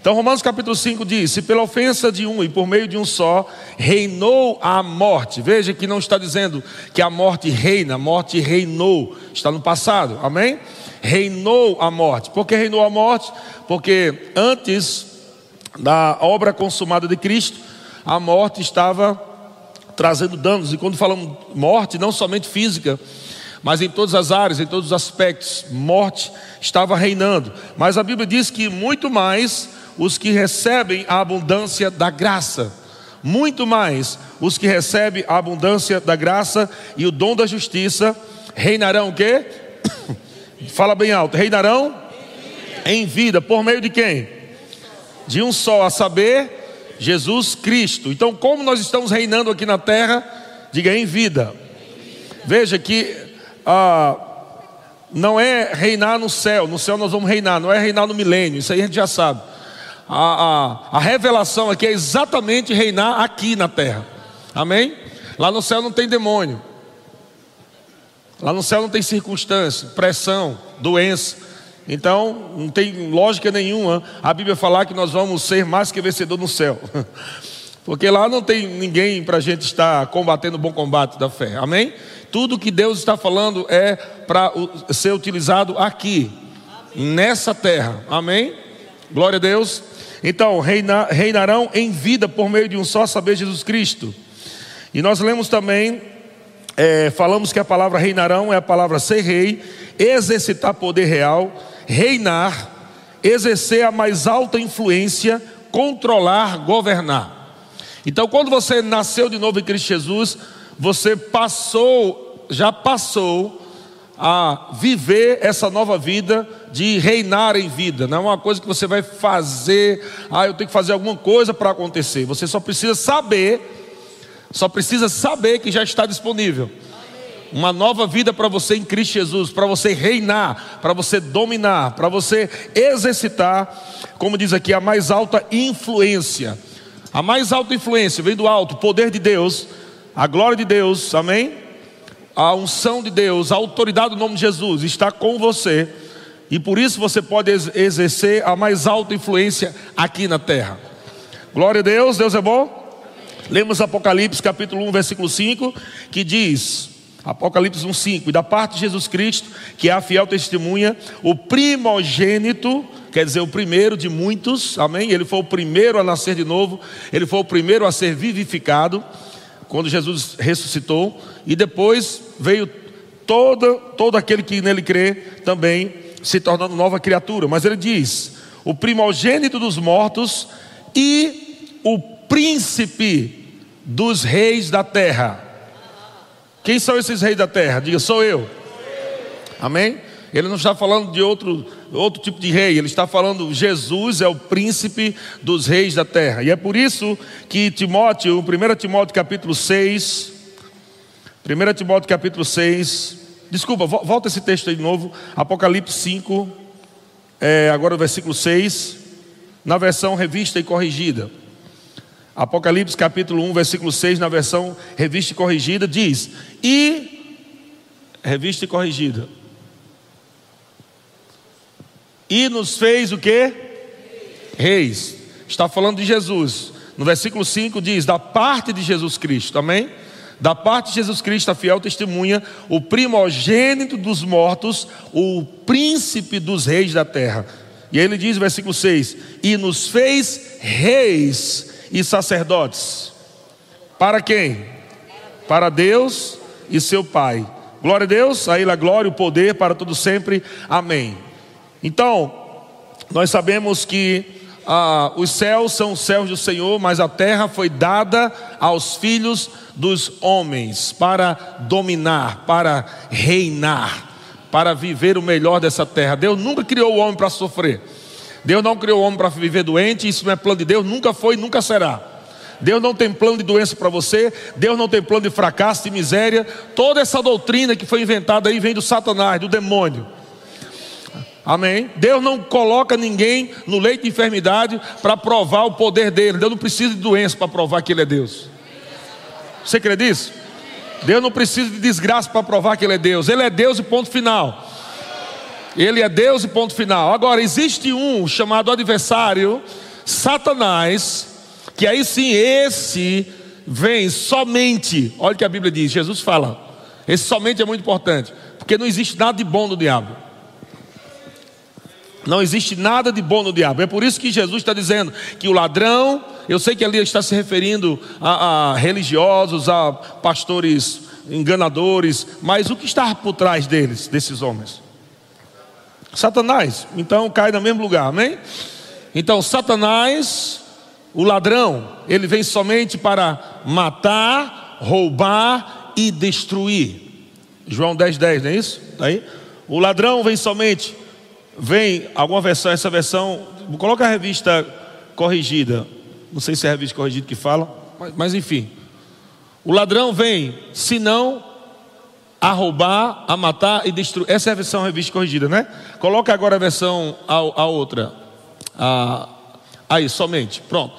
Então, Romanos capítulo 5 diz: Se pela ofensa de um e por meio de um só reinou a morte. Veja que não está dizendo que a morte reina, a morte reinou, está no passado, amém? Reinou a morte. Por que reinou a morte? Porque antes da obra consumada de Cristo, a morte estava trazendo danos. E quando falamos morte, não somente física, mas em todas as áreas, em todos os aspectos, morte estava reinando. Mas a Bíblia diz que muito mais os que recebem a abundância da graça. Muito mais os que recebem a abundância da graça e o dom da justiça reinarão o quê? Fala bem alto, reinarão em vida, por meio de quem? De um só, a saber, Jesus Cristo. Então, como nós estamos reinando aqui na terra? Diga em vida. Veja que ah, não é reinar no céu, no céu nós vamos reinar, não é reinar no milênio, isso aí a gente já sabe a, a, a revelação aqui é exatamente reinar aqui na terra. Amém? Lá no céu não tem demônio. Lá no céu não tem circunstância, pressão, doença. Então, não tem lógica nenhuma a Bíblia falar que nós vamos ser mais que vencedor no céu. Porque lá não tem ninguém para a gente estar combatendo o bom combate da fé. Amém? Tudo que Deus está falando é para ser utilizado aqui, nessa terra. Amém? Glória a Deus. Então, reina, reinarão em vida por meio de um só saber Jesus Cristo. E nós lemos também, é, falamos que a palavra reinarão é a palavra ser rei, exercitar poder real, reinar, exercer a mais alta influência, controlar, governar. Então, quando você nasceu de novo em Cristo Jesus, você passou, já passou a viver essa nova vida de reinar em vida. Não é uma coisa que você vai fazer, ah, eu tenho que fazer alguma coisa para acontecer. Você só precisa saber, só precisa saber que já está disponível. Uma nova vida para você em Cristo Jesus, para você reinar, para você dominar, para você exercitar, como diz aqui, a mais alta influência. A mais alta influência vem do alto, o poder de Deus, a glória de Deus, amém? A unção de Deus, a autoridade do nome de Jesus está com você, e por isso você pode exercer a mais alta influência aqui na terra. Glória a Deus, Deus é bom. Lemos Apocalipse capítulo 1, versículo 5, que diz: Apocalipse 1, 5: E da parte de Jesus Cristo, que é a fiel testemunha, o primogênito, quer dizer, o primeiro de muitos, amém? Ele foi o primeiro a nascer de novo, ele foi o primeiro a ser vivificado quando Jesus ressuscitou, e depois veio todo, todo aquele que nele crê também se tornando nova criatura. Mas ele diz: o primogênito dos mortos e o príncipe dos reis da terra. Quem são esses reis da terra? Diga, sou eu. Amém? Ele não está falando de outro, outro tipo de rei, ele está falando Jesus é o príncipe dos reis da terra. E é por isso que Timóteo, 1 Timóteo capítulo 6, 1 Timóteo capítulo 6, desculpa, volta esse texto aí de novo, Apocalipse 5, é, agora o versículo 6, na versão revista e corrigida. Apocalipse capítulo 1, versículo 6, na versão revista e corrigida, diz: E, revista e corrigida, e nos fez o que? Reis. Está falando de Jesus. No versículo 5 diz: da parte de Jesus Cristo, amém? Da parte de Jesus Cristo, a fiel testemunha, o primogênito dos mortos, o príncipe dos reis da terra. E aí ele diz, versículo 6: E nos fez reis e sacerdotes. Para quem? Para Deus e seu Pai. Glória a Deus, a Ele a glória o poder para todo sempre. Amém. Então, nós sabemos que ah, os céus são os céus do Senhor, mas a terra foi dada aos filhos dos homens para dominar, para reinar, para viver o melhor dessa terra. Deus nunca criou o homem para sofrer. Deus não criou o homem para viver doente, isso não é plano de Deus, nunca foi nunca será. Deus não tem plano de doença para você, Deus não tem plano de fracasso, de miséria. Toda essa doutrina que foi inventada aí vem do Satanás, do demônio. Amém? Deus não coloca ninguém no leito de enfermidade para provar o poder dele. Deus não precisa de doença para provar que ele é Deus. Você crê nisso? Deus não precisa de desgraça para provar que ele é Deus. Ele é Deus e ponto final. Ele é Deus e ponto final. Agora, existe um chamado adversário, Satanás, que aí sim esse vem somente, olha o que a Bíblia diz, Jesus fala, esse somente é muito importante, porque não existe nada de bom no diabo. Não existe nada de bom no diabo. É por isso que Jesus está dizendo que o ladrão, eu sei que ali está se referindo a, a religiosos, a pastores enganadores, mas o que está por trás deles, desses homens? Satanás. Então cai no mesmo lugar, amém? Então, Satanás, o ladrão, ele vem somente para matar, roubar e destruir. João 10, 10, não é isso? Tá aí? O ladrão vem somente vem alguma versão, essa versão, coloca a revista corrigida, não sei se é a revista corrigida que fala, mas, mas enfim. O ladrão vem, se não, a roubar, a matar e destruir. Essa é a versão revista corrigida, né? Coloca agora a versão, a, a outra. A, aí, somente. Pronto.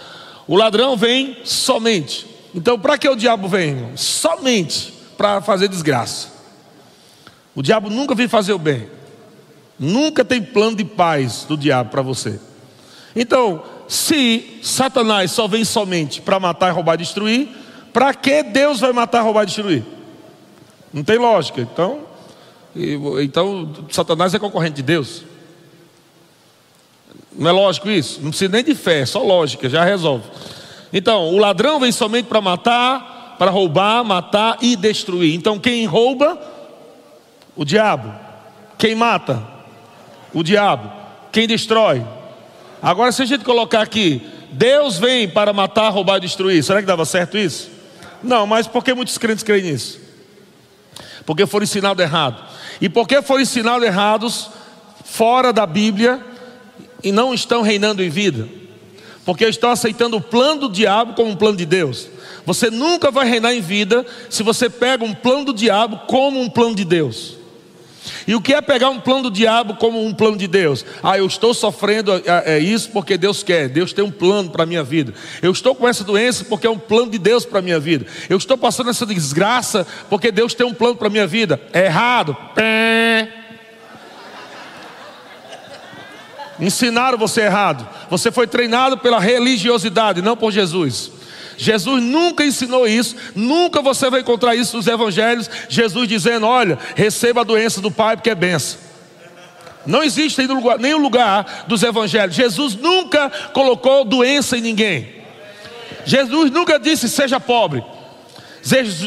O ladrão vem somente. Então, para que o diabo vem? Somente para fazer desgraça. O diabo nunca vem fazer o bem. Nunca tem plano de paz do diabo para você. Então, se Satanás só vem somente para matar, roubar destruir, para que Deus vai matar, roubar destruir? Não tem lógica. Então, então Satanás é concorrente de Deus. Não é lógico isso? Não precisa nem de fé, é só lógica, já resolve. Então, o ladrão vem somente para matar, para roubar, matar e destruir. Então, quem rouba? O diabo. Quem mata? O diabo. Quem destrói? Agora, se a gente colocar aqui, Deus vem para matar, roubar e destruir, será que dava certo isso? Não, mas por que muitos crentes creem nisso? Porque foram ensinados errado. E porque foram ensinados errados fora da Bíblia e não estão reinando em vida? Porque estão aceitando o plano do diabo como um plano de Deus. Você nunca vai reinar em vida se você pega um plano do diabo como um plano de Deus. E o que é pegar um plano do diabo como um plano de Deus? Ah, eu estou sofrendo é, é isso porque Deus quer. Deus tem um plano para a minha vida. Eu estou com essa doença porque é um plano de Deus para a minha vida. Eu estou passando essa desgraça porque Deus tem um plano para a minha vida. É errado. Pé. Ensinaram você errado. Você foi treinado pela religiosidade, não por Jesus. Jesus nunca ensinou isso, nunca você vai encontrar isso nos evangelhos. Jesus dizendo: Olha, receba a doença do Pai, porque é benção. Não existe nenhum lugar dos evangelhos. Jesus nunca colocou doença em ninguém. Jesus nunca disse seja pobre.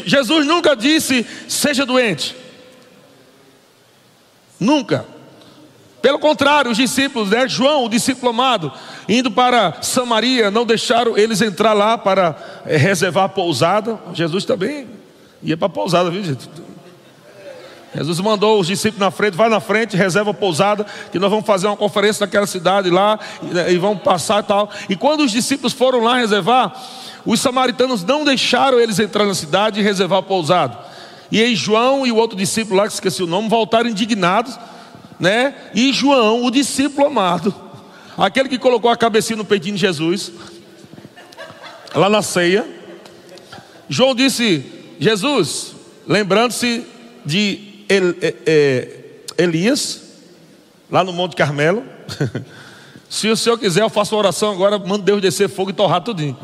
Jesus nunca disse seja doente. Nunca. Pelo contrário, os discípulos, né? João, o discípulo amado, indo para Samaria, não deixaram eles entrar lá para é, reservar a pousada. Jesus também ia para a pousada, viu, gente? Jesus mandou os discípulos na frente, vai na frente, reserva a pousada, que nós vamos fazer uma conferência naquela cidade lá, e, né, e vamos passar e tal. E quando os discípulos foram lá reservar, os samaritanos não deixaram eles entrar na cidade e reservar a pousada. E aí João e o outro discípulo lá, que esqueci o nome, voltaram indignados né? E João, o discípulo amado, aquele que colocou a cabecinha no peitinho de Jesus, lá na ceia. João disse: Jesus, lembrando-se de El, é, é, Elias, lá no Monte Carmelo. Se o senhor quiser, eu faço uma oração agora, manda Deus descer fogo e torrar tudinho.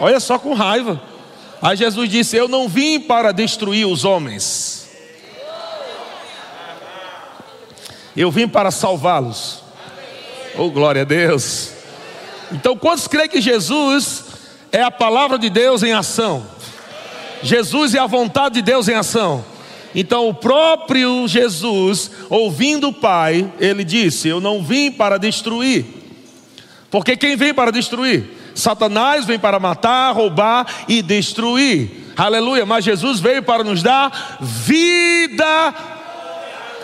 Olha só com raiva. Aí Jesus disse: Eu não vim para destruir os homens Eu vim para salvá-los. Oh, glória a Deus. Então, quantos creem que Jesus é a palavra de Deus em ação? Jesus é a vontade de Deus em ação. Então, o próprio Jesus, ouvindo o Pai, ele disse: Eu não vim para destruir. Porque quem vem para destruir? Satanás vem para matar, roubar e destruir. Aleluia. Mas Jesus veio para nos dar vida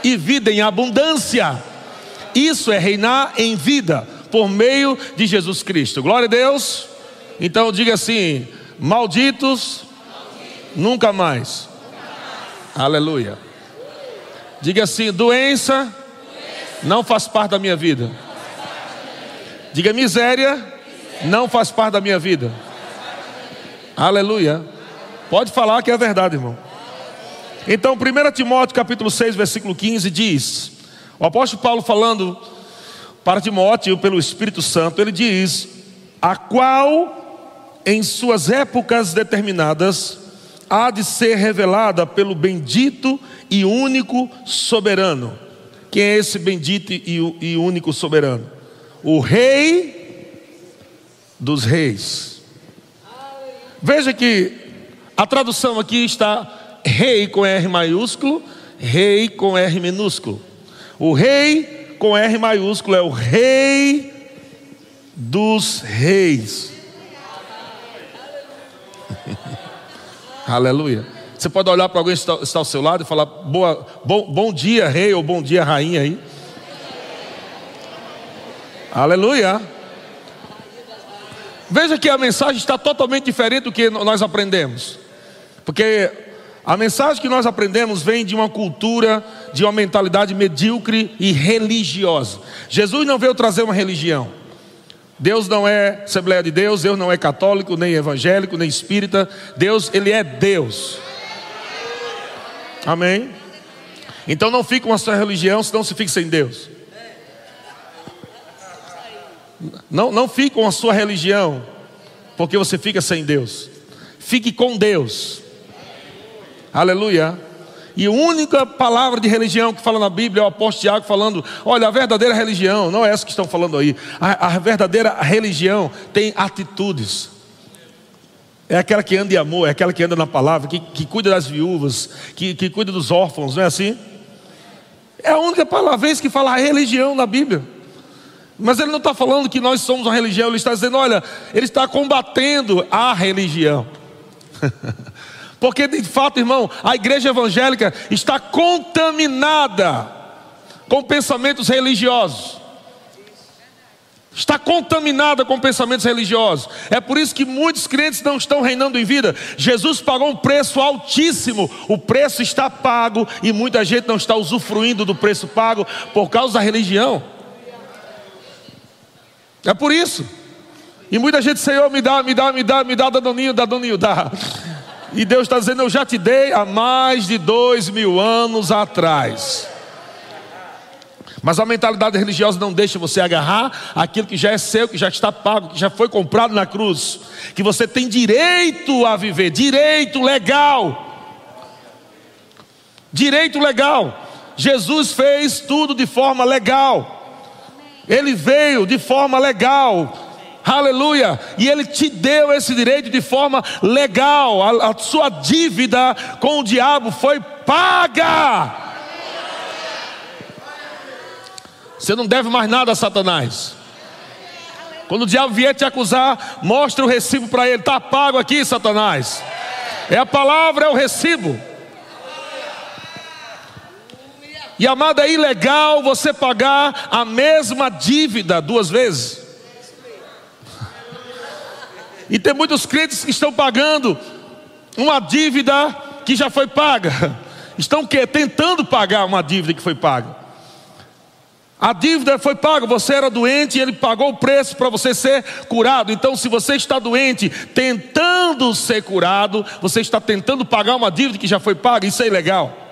e vida em abundância. Isso é reinar em vida por meio de Jesus Cristo. Glória a Deus. Então diga assim: malditos, nunca, mais. Aleluia. Diga assim: doença, não faz parte da minha vida. Diga miséria, não faz parte da minha vida. Aleluia. Pode falar que é verdade, irmão. Então, 1 Timóteo capítulo 6, versículo 15 diz: O apóstolo Paulo falando para Timóteo pelo Espírito Santo, ele diz: a qual em suas épocas determinadas há de ser revelada pelo bendito e único soberano. Quem é esse bendito e único soberano? O Rei dos Reis. Veja que a tradução aqui está Rei com R maiúsculo, Rei com R minúsculo. O Rei com R maiúsculo é o Rei dos Reis. Aleluia. Você pode olhar para alguém que está, ao seu lado e falar: boa, bom, bom dia, rei, ou bom dia, rainha aí. Aleluia. Veja que a mensagem está totalmente diferente do que nós aprendemos. Porque a mensagem que nós aprendemos vem de uma cultura, de uma mentalidade medíocre e religiosa. Jesus não veio trazer uma religião. Deus não é Assembleia de Deus, Deus não é católico, nem evangélico, nem espírita. Deus, Ele é Deus. Amém? Então não fique com a sua religião, senão se fique sem Deus. Não, não fique com a sua religião, porque você fica sem Deus. Fique com Deus. Aleluia. E a única palavra de religião que fala na Bíblia é o apóstolo Tiago falando: olha, a verdadeira religião, não é essa que estão falando aí. A, a verdadeira religião tem atitudes. É aquela que anda em amor, é aquela que anda na palavra, que, que cuida das viúvas, que, que cuida dos órfãos, não é assim? É a única palavra que fala religião na Bíblia. Mas ele não está falando que nós somos uma religião, ele está dizendo, olha, ele está combatendo a religião. Porque de fato, irmão, a igreja evangélica está contaminada com pensamentos religiosos. Está contaminada com pensamentos religiosos. É por isso que muitos crentes não estão reinando em vida. Jesus pagou um preço altíssimo. O preço está pago e muita gente não está usufruindo do preço pago por causa da religião. É por isso. E muita gente, Senhor, me dá, me dá, me dá, me dá, Dadoninho, Dadoninho, dá. E Deus está dizendo: Eu já te dei há mais de dois mil anos atrás. Mas a mentalidade religiosa não deixa você agarrar aquilo que já é seu, que já está pago, que já foi comprado na cruz, que você tem direito a viver, direito legal. Direito legal. Jesus fez tudo de forma legal. Ele veio de forma legal aleluia, e Ele te deu esse direito de forma legal, a, a sua dívida com o diabo foi paga. Você não deve mais nada a Satanás. Quando o diabo vier te acusar, mostra o recibo para ele, está pago aqui, Satanás. É a palavra, é o recibo. E amado, é ilegal você pagar a mesma dívida duas vezes. E tem muitos crentes que estão pagando uma dívida que já foi paga. Estão que tentando pagar uma dívida que foi paga. A dívida foi paga, você era doente e ele pagou o preço para você ser curado. Então, se você está doente, tentando ser curado, você está tentando pagar uma dívida que já foi paga, isso é ilegal.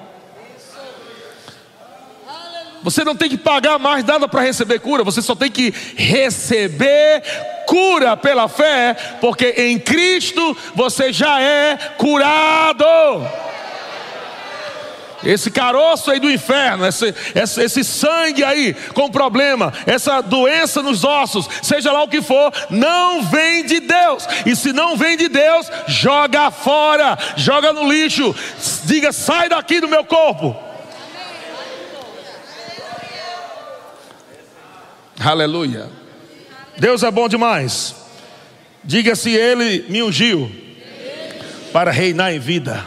Você não tem que pagar mais nada para receber cura, você só tem que receber cura pela fé, porque em Cristo você já é curado. Esse caroço aí do inferno, esse, esse, esse, sangue aí com problema, essa doença nos ossos, seja lá o que for, não vem de Deus. E se não vem de Deus, joga fora, joga no lixo, diga: sai daqui do meu corpo. Aleluia. Deus é bom demais. Diga se Ele me ungiu para reinar em vida.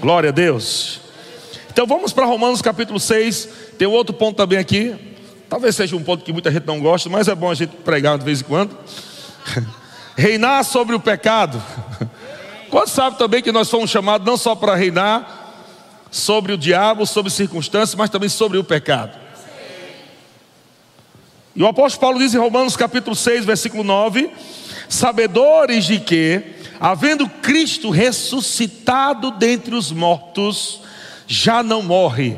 Glória a Deus. Então vamos para Romanos capítulo 6. Tem outro ponto também aqui. Talvez seja um ponto que muita gente não gosta, mas é bom a gente pregar de vez em quando. reinar sobre o pecado. Quantos sabe também que nós fomos chamados não só para reinar sobre o diabo, sobre circunstâncias, mas também sobre o pecado. E o apóstolo Paulo diz em Romanos capítulo 6, versículo 9: Sabedores de que, havendo Cristo ressuscitado dentre os mortos, já não morre,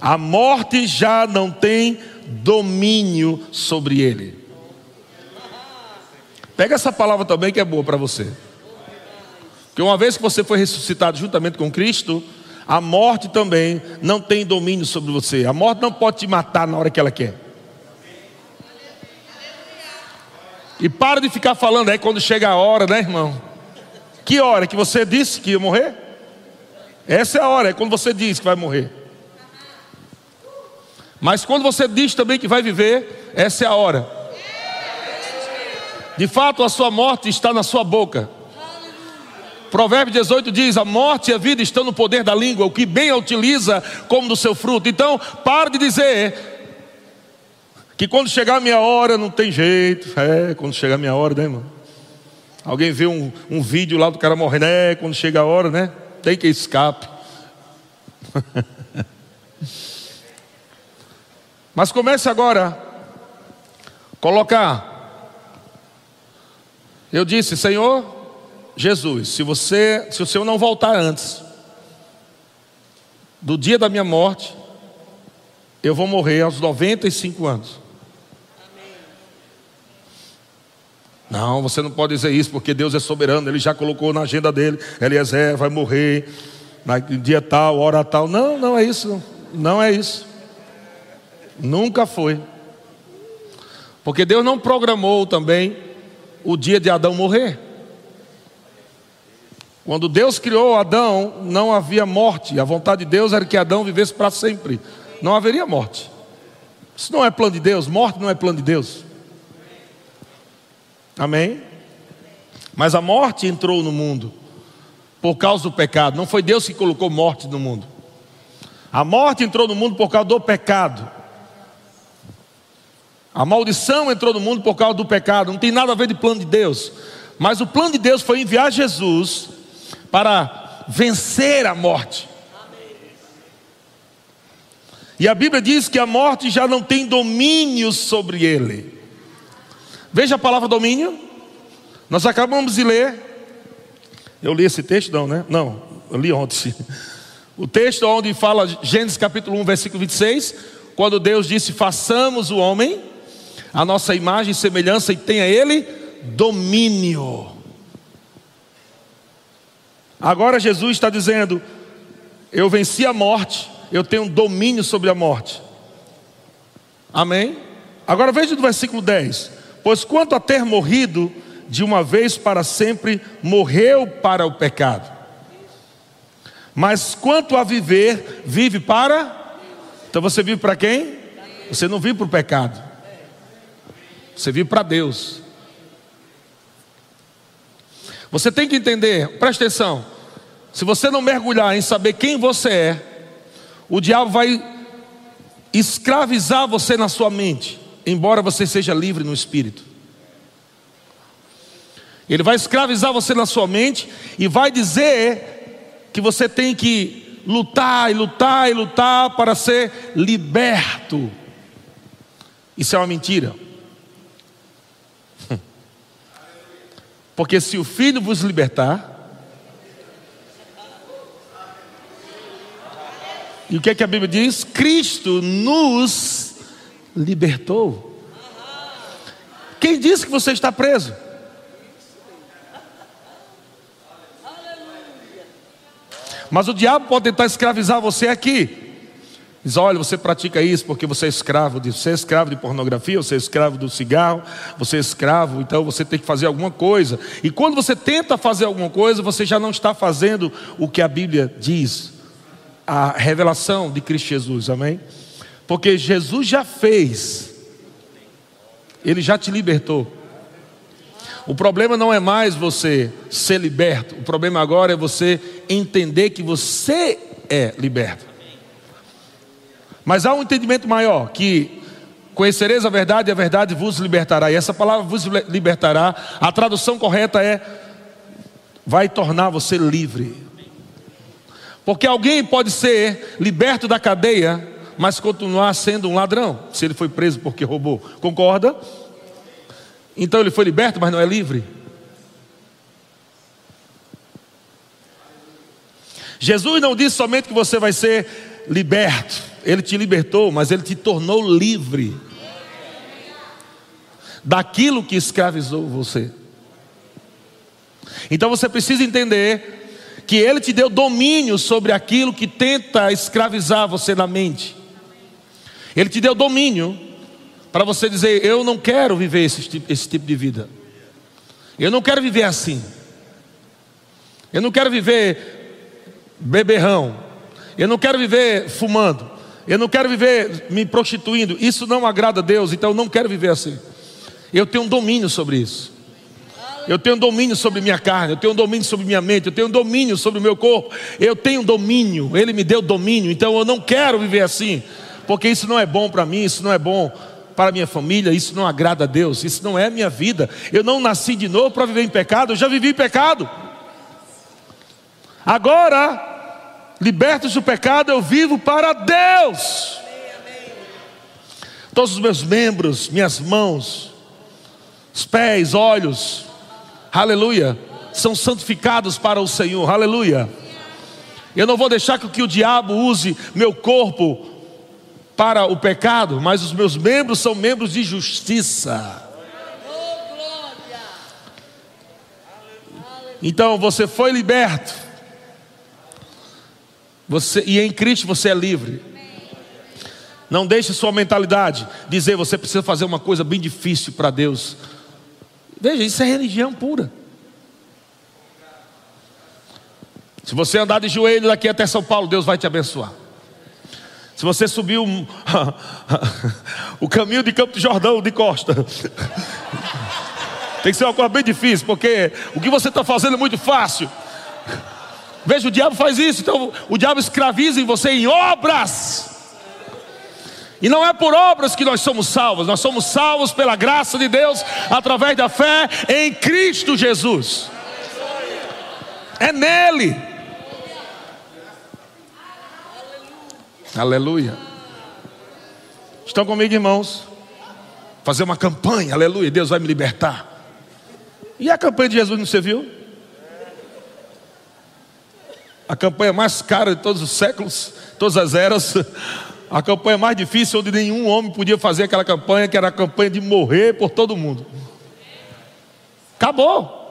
a morte já não tem domínio sobre ele. Pega essa palavra também que é boa para você. Porque uma vez que você foi ressuscitado juntamente com Cristo, a morte também não tem domínio sobre você. A morte não pode te matar na hora que ela quer. E para de ficar falando aí quando chega a hora, né, irmão? Que hora que você disse que ia morrer? Essa é a hora, é quando você diz que vai morrer. Mas quando você diz também que vai viver, essa é a hora. De fato, a sua morte está na sua boca. Provérbio 18 diz: A morte e a vida estão no poder da língua, o que bem a utiliza como do seu fruto. Então, pare de dizer que quando chegar a minha hora não tem jeito. É, quando chegar a minha hora, né, irmão? Alguém vê um, um vídeo lá do cara morrendo, é, quando chega a hora, né? Tem que escape. Mas comece agora colocar. Eu disse, Senhor Jesus, se você, se o Senhor não voltar antes do dia da minha morte, eu vou morrer aos 95 anos. Não, você não pode dizer isso porque Deus é soberano, Ele já colocou na agenda dele, Eliezer vai morrer, no dia tal, hora tal. Não, não é isso, não é isso. Nunca foi. Porque Deus não programou também o dia de Adão morrer. Quando Deus criou Adão, não havia morte. A vontade de Deus era que Adão vivesse para sempre. Não haveria morte. Isso não é plano de Deus. Morte não é plano de Deus. Amém? Mas a morte entrou no mundo por causa do pecado. Não foi Deus que colocou morte no mundo. A morte entrou no mundo por causa do pecado. A maldição entrou no mundo por causa do pecado. Não tem nada a ver de plano de Deus. Mas o plano de Deus foi enviar Jesus para vencer a morte. E a Bíblia diz que a morte já não tem domínio sobre ele. Veja a palavra domínio. Nós acabamos de ler. Eu li esse texto, não, né? Não, eu li ontem. O texto onde fala Gênesis capítulo 1, versículo 26, quando Deus disse: "Façamos o homem a nossa imagem e semelhança e tenha ele domínio". Agora Jesus está dizendo: "Eu venci a morte, eu tenho domínio sobre a morte". Amém? Agora veja do versículo 10. Pois quanto a ter morrido de uma vez para sempre, morreu para o pecado. Mas quanto a viver, vive para. Então você vive para quem? Você não vive para o pecado. Você vive para Deus. Você tem que entender, presta atenção. Se você não mergulhar em saber quem você é, o diabo vai escravizar você na sua mente embora você seja livre no espírito. Ele vai escravizar você na sua mente e vai dizer que você tem que lutar e lutar e lutar para ser liberto. Isso é uma mentira. Porque se o filho vos libertar, e o que é que a Bíblia diz? Cristo nos libertou. Quem disse que você está preso? Mas o diabo pode tentar escravizar você aqui. Diz: olha, você pratica isso porque você é escravo de, você é escravo de pornografia, você é escravo do cigarro, você é escravo, então você tem que fazer alguma coisa. E quando você tenta fazer alguma coisa, você já não está fazendo o que a Bíblia diz, a revelação de Cristo Jesus, amém? Porque Jesus já fez, Ele já te libertou. O problema não é mais você ser liberto, o problema agora é você entender que você é liberto. Mas há um entendimento maior: que conhecereis a verdade e a verdade vos libertará. E essa palavra vos libertará, a tradução correta é: vai tornar você livre. Porque alguém pode ser liberto da cadeia mas continuar sendo um ladrão, se ele foi preso porque roubou. Concorda? Então ele foi liberto, mas não é livre. Jesus não disse somente que você vai ser liberto, Ele te libertou, mas ele te tornou livre daquilo que escravizou você. Então você precisa entender que ele te deu domínio sobre aquilo que tenta escravizar você na mente. Ele te deu domínio para você dizer: Eu não quero viver esse tipo, esse tipo de vida. Eu não quero viver assim. Eu não quero viver beberrão. Eu não quero viver fumando. Eu não quero viver me prostituindo. Isso não agrada a Deus, então eu não quero viver assim. Eu tenho um domínio sobre isso. Eu tenho um domínio sobre minha carne, eu tenho um domínio sobre minha mente, eu tenho um domínio sobre o meu corpo. Eu tenho um domínio, ele me deu domínio, então eu não quero viver assim, porque isso não é bom para mim, isso não é bom para minha família, isso não agrada a Deus, isso não é minha vida. Eu não nasci de novo para viver em pecado, eu já vivi em pecado. Agora, libertos do pecado, eu vivo para Deus. Todos os meus membros, minhas mãos, os pés, olhos, aleluia, são santificados para o Senhor, aleluia. Eu não vou deixar que o diabo use meu corpo para o pecado, mas os meus membros são membros de justiça. Então você foi liberto. Você, e em Cristo você é livre. Não deixe sua mentalidade dizer você precisa fazer uma coisa bem difícil para Deus. Veja, isso é religião pura. Se você andar de joelho daqui até São Paulo, Deus vai te abençoar. Se você subir o, o caminho de Campo de Jordão de costa, tem que ser uma coisa bem difícil, porque o que você está fazendo é muito fácil. Veja, o diabo faz isso, então o diabo escraviza em você em obras. E não é por obras que nós somos salvos, nós somos salvos pela graça de Deus através da fé em Cristo Jesus. É nele. Aleluia. Estão comigo, irmãos? Fazer uma campanha, aleluia, Deus vai me libertar. E a campanha de Jesus não você viu? A campanha mais cara de todos os séculos, todas as eras a campanha mais difícil, onde nenhum homem podia fazer aquela campanha, que era a campanha de morrer por todo mundo. Acabou.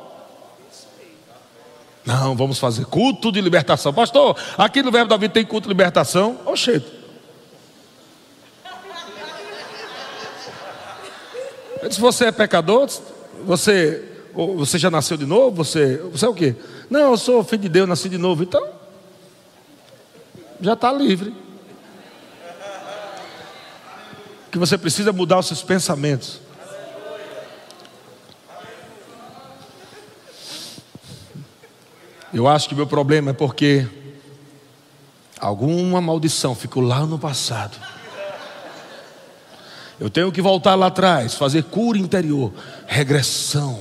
Não, vamos fazer culto de libertação. Pastor, aqui no Verbo da Vida tem culto de libertação? Oxê. Se você é pecador, você, você já nasceu de novo? Você, você é o quê? Não, eu sou filho de Deus, nasci de novo. Então, já está livre. que você precisa mudar os seus pensamentos. Eu acho que meu problema é porque alguma maldição ficou lá no passado. Eu tenho que voltar lá atrás, fazer cura interior, regressão.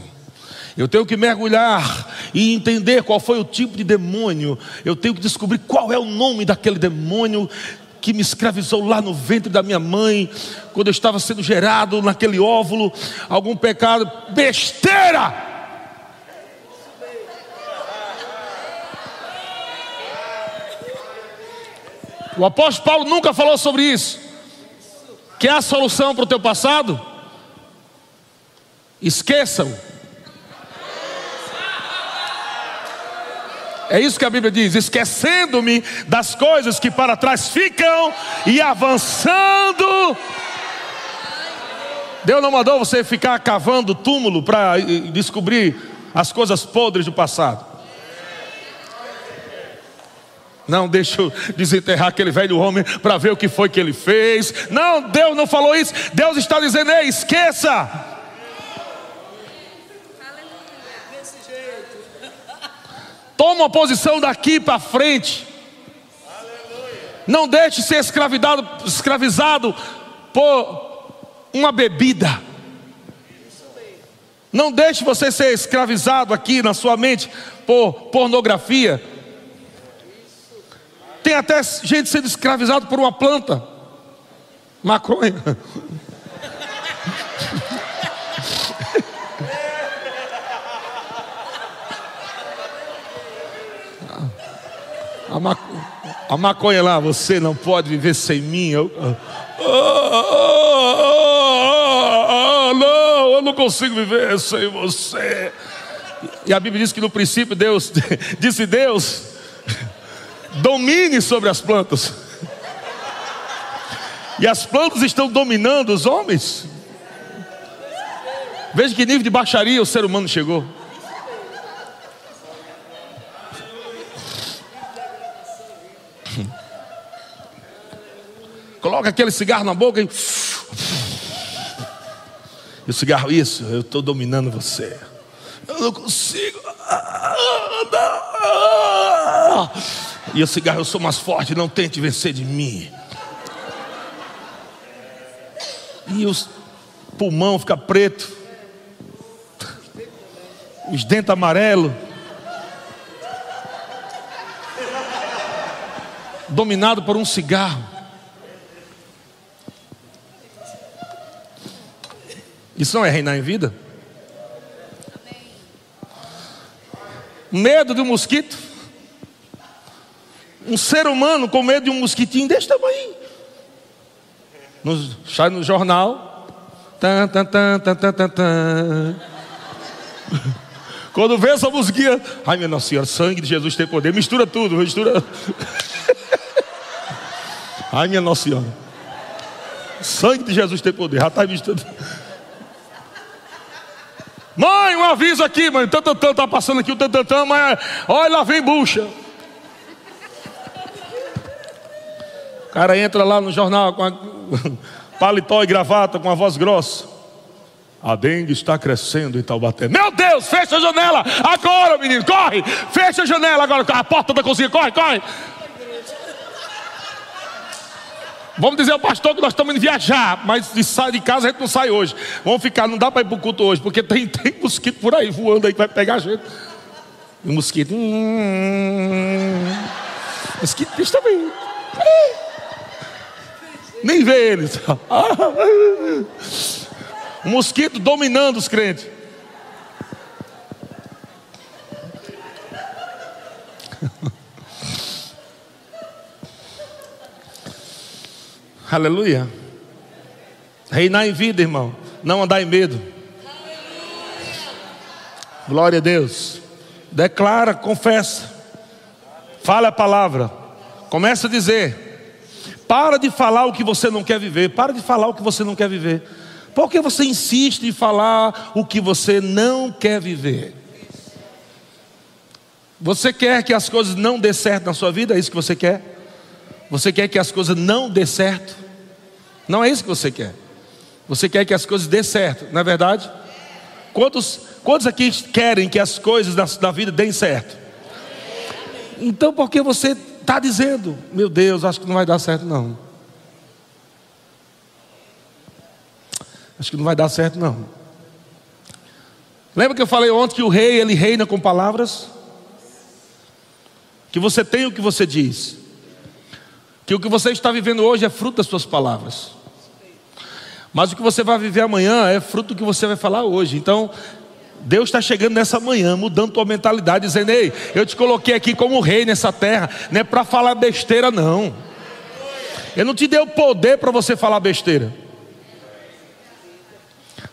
Eu tenho que mergulhar e entender qual foi o tipo de demônio. Eu tenho que descobrir qual é o nome daquele demônio que me escravizou lá no ventre da minha mãe, quando eu estava sendo gerado naquele óvulo, algum pecado, besteira! O apóstolo Paulo nunca falou sobre isso. Quer a solução para o teu passado? Esqueçam. É isso que a Bíblia diz: esquecendo-me das coisas que para trás ficam e avançando. Deus não mandou você ficar cavando túmulo para descobrir as coisas podres do passado. Não, deixa eu desenterrar aquele velho homem para ver o que foi que ele fez. Não, Deus não falou isso. Deus está dizendo: ei, esqueça. Toma uma posição daqui para frente. Não deixe ser escravizado, escravizado por uma bebida. Não deixe você ser escravizado aqui na sua mente por pornografia. Tem até gente sendo escravizado por uma planta. Maconha. A, A maconha lá, você não pode viver sem mim. Eu, ah, ah, ah, não, eu não consigo viver sem você. E a Bíblia diz que no princípio Deus disse Deus domine sobre as plantas. E as plantas estão dominando os homens. Veja que nível de baixaria o ser humano chegou. Coloca aquele cigarro na boca e. E o cigarro, isso, eu estou dominando você. Eu não consigo. E o cigarro, eu sou mais forte, não tente vencer de mim. E o pulmão fica preto, os dentes amarelos, dominado por um cigarro. Isso não é reinar em vida? Medo de um mosquito? Um ser humano com medo de um mosquitinho desse tamanho. No, sai no jornal. Tan, tan, tan, tan, tan, tan. Quando vê essa musiquinha, ai minha Nossa Senhora, sangue de Jesus tem poder, mistura tudo, mistura. ai minha Nossa Senhora, sangue de Jesus tem poder, já está misturando. Mãe, um aviso aqui, mãe. Tantantã, está passando aqui o tantantã, mas olha lá vem bucha. O cara entra lá no jornal com a paletó e gravata, com a voz grossa. A dengue está crescendo em Taubaté. Meu Deus, fecha a janela agora, menino, corre! Fecha a janela agora, a porta da cozinha, corre, corre! Vamos dizer ao pastor que nós estamos indo viajar, mas de sai de casa a gente não sai hoje. Vamos ficar, não dá para ir para o culto hoje, porque tem, tem mosquito por aí voando aí que vai pegar a gente. E o mosquito. Hum, mosquito está bem. Nem vê eles. O mosquito dominando os crentes. Aleluia. Reinar em vida, irmão. Não andar em medo. Glória a Deus. Declara, confessa. Fala a palavra. Começa a dizer. Para de falar o que você não quer viver. Para de falar o que você não quer viver. Por que você insiste em falar o que você não quer viver? Você quer que as coisas não dê certo na sua vida? É isso que você quer? Você quer que as coisas não dê certo? Não é isso que você quer. Você quer que as coisas dê certo, não é verdade? Quantos, quantos aqui querem que as coisas da, da vida deem certo? Então, por que você está dizendo, meu Deus, acho que não vai dar certo, não? Acho que não vai dar certo, não. Lembra que eu falei ontem que o rei, ele reina com palavras? Que você tem o que você diz. Que o que você está vivendo hoje é fruto das suas palavras. Mas o que você vai viver amanhã é fruto do que você vai falar hoje. Então, Deus está chegando nessa manhã, mudando tua mentalidade, dizendo: Ei, eu te coloquei aqui como rei nessa terra, não é para falar besteira, não. Eu não te dei o poder para você falar besteira.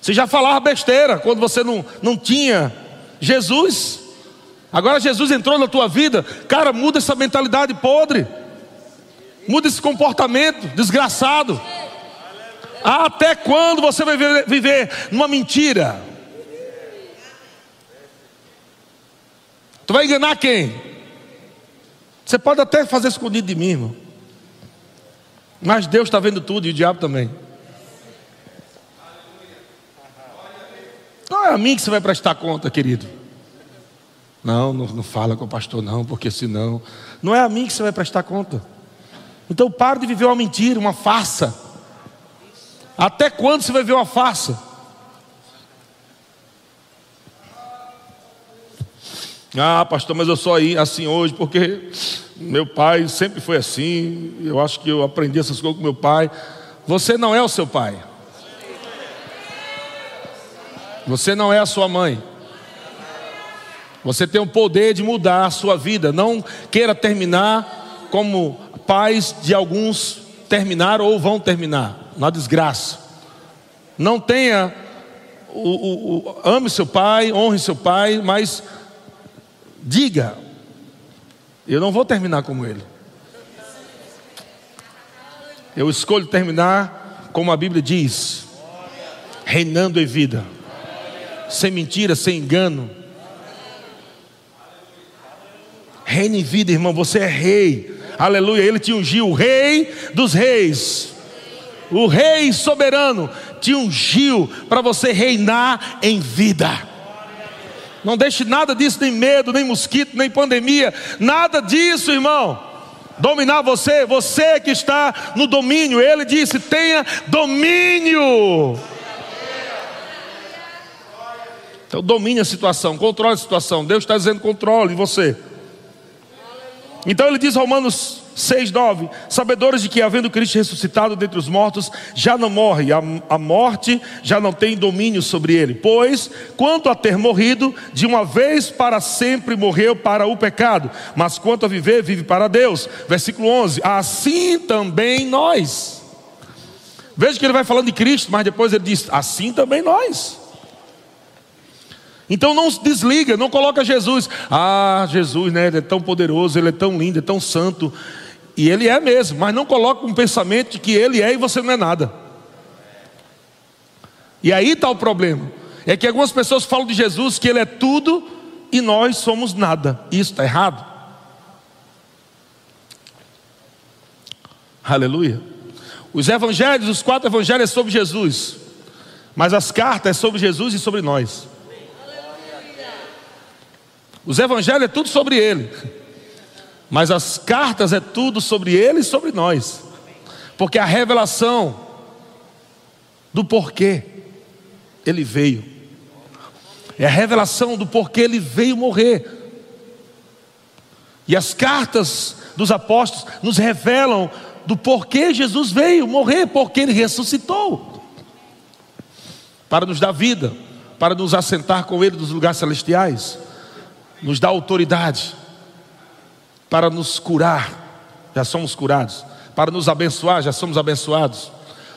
Você já falava besteira quando você não, não tinha Jesus. Agora Jesus entrou na tua vida, cara, muda essa mentalidade podre, muda esse comportamento desgraçado. Até quando você vai viver numa mentira? Tu vai enganar quem? Você pode até fazer escondido de mim, irmão. Mas Deus está vendo tudo e o diabo também. Não é a mim que você vai prestar conta, querido. Não, não, não fala com o pastor, não, porque senão. Não é a mim que você vai prestar conta. Então pare de viver uma mentira, uma farsa. Até quando você vai ver uma farsa? Ah, pastor, mas eu sou aí assim hoje porque meu pai sempre foi assim. Eu acho que eu aprendi essas coisas com meu pai. Você não é o seu pai. Você não é a sua mãe. Você tem o poder de mudar a sua vida. Não queira terminar como pais de alguns terminaram ou vão terminar na desgraça. Não tenha o, o, o, ame seu pai, honre seu pai, mas diga: eu não vou terminar como ele. Eu escolho terminar como a Bíblia diz, reinando em vida, sem mentira, sem engano. Reina em vida, irmão, você é rei. Aleluia, ele te ungiu, o rei dos reis. O rei soberano te ungiu para você reinar em vida. Não deixe nada disso, nem medo, nem mosquito, nem pandemia, nada disso, irmão. Dominar você, você que está no domínio, ele disse: tenha domínio. Então, domine a situação, controle a situação. Deus está dizendo: controle você. Então, ele diz, Romanos 6, 9: Sabedores de que, havendo Cristo ressuscitado dentre os mortos, já não morre, a, a morte já não tem domínio sobre ele. Pois, quanto a ter morrido, de uma vez para sempre morreu para o pecado, mas quanto a viver, vive para Deus. Versículo 11: Assim também nós. Veja que ele vai falando de Cristo, mas depois ele diz: Assim também nós. Então não se desliga, não coloca Jesus. Ah, Jesus, né? Ele é tão poderoso, ele é tão lindo, é tão santo. E ele é mesmo, mas não coloca um pensamento de que ele é e você não é nada. E aí está o problema. É que algumas pessoas falam de Jesus que ele é tudo e nós somos nada. Isso está errado. Aleluia. Os evangelhos, os quatro evangelhos é sobre Jesus. Mas as cartas é sobre Jesus e sobre nós. Os evangelhos é tudo sobre ele. Mas as cartas é tudo sobre ele e sobre nós. Porque a revelação do porquê ele veio. É a revelação do porquê ele veio morrer. E as cartas dos apóstolos nos revelam do porquê Jesus veio morrer, porque ele ressuscitou. Para nos dar vida, para nos assentar com ele nos lugares celestiais, nos dar autoridade para nos curar, já somos curados, para nos abençoar, já somos abençoados,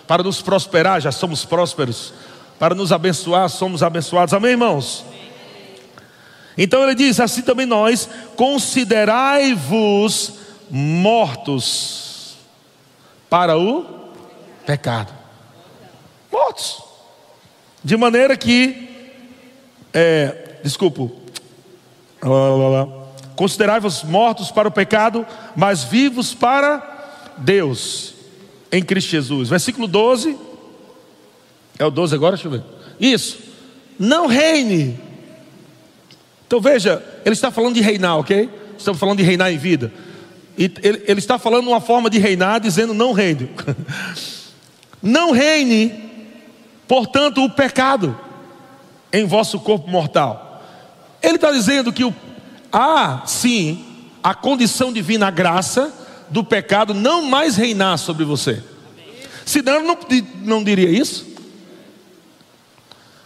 para nos prosperar, já somos prósperos, para nos abençoar, somos abençoados. Amém, irmãos? Então ele diz: assim também nós, considerai-vos mortos para o pecado. Mortos. De maneira que, é, desculpa, lá, lá, lá, Considerai-vos mortos para o pecado, mas vivos para Deus, em Cristo Jesus. Versículo 12. É o 12 agora? Deixa eu ver. Isso. Não reine. Então veja, ele está falando de reinar, ok? Estamos falando de reinar em vida. E ele, ele está falando uma forma de reinar, dizendo não reine. não reine, portanto, o pecado em vosso corpo mortal. Ele está dizendo que o há sim a condição divina, a graça do pecado não mais reinar sobre você. Senão não, não diria isso.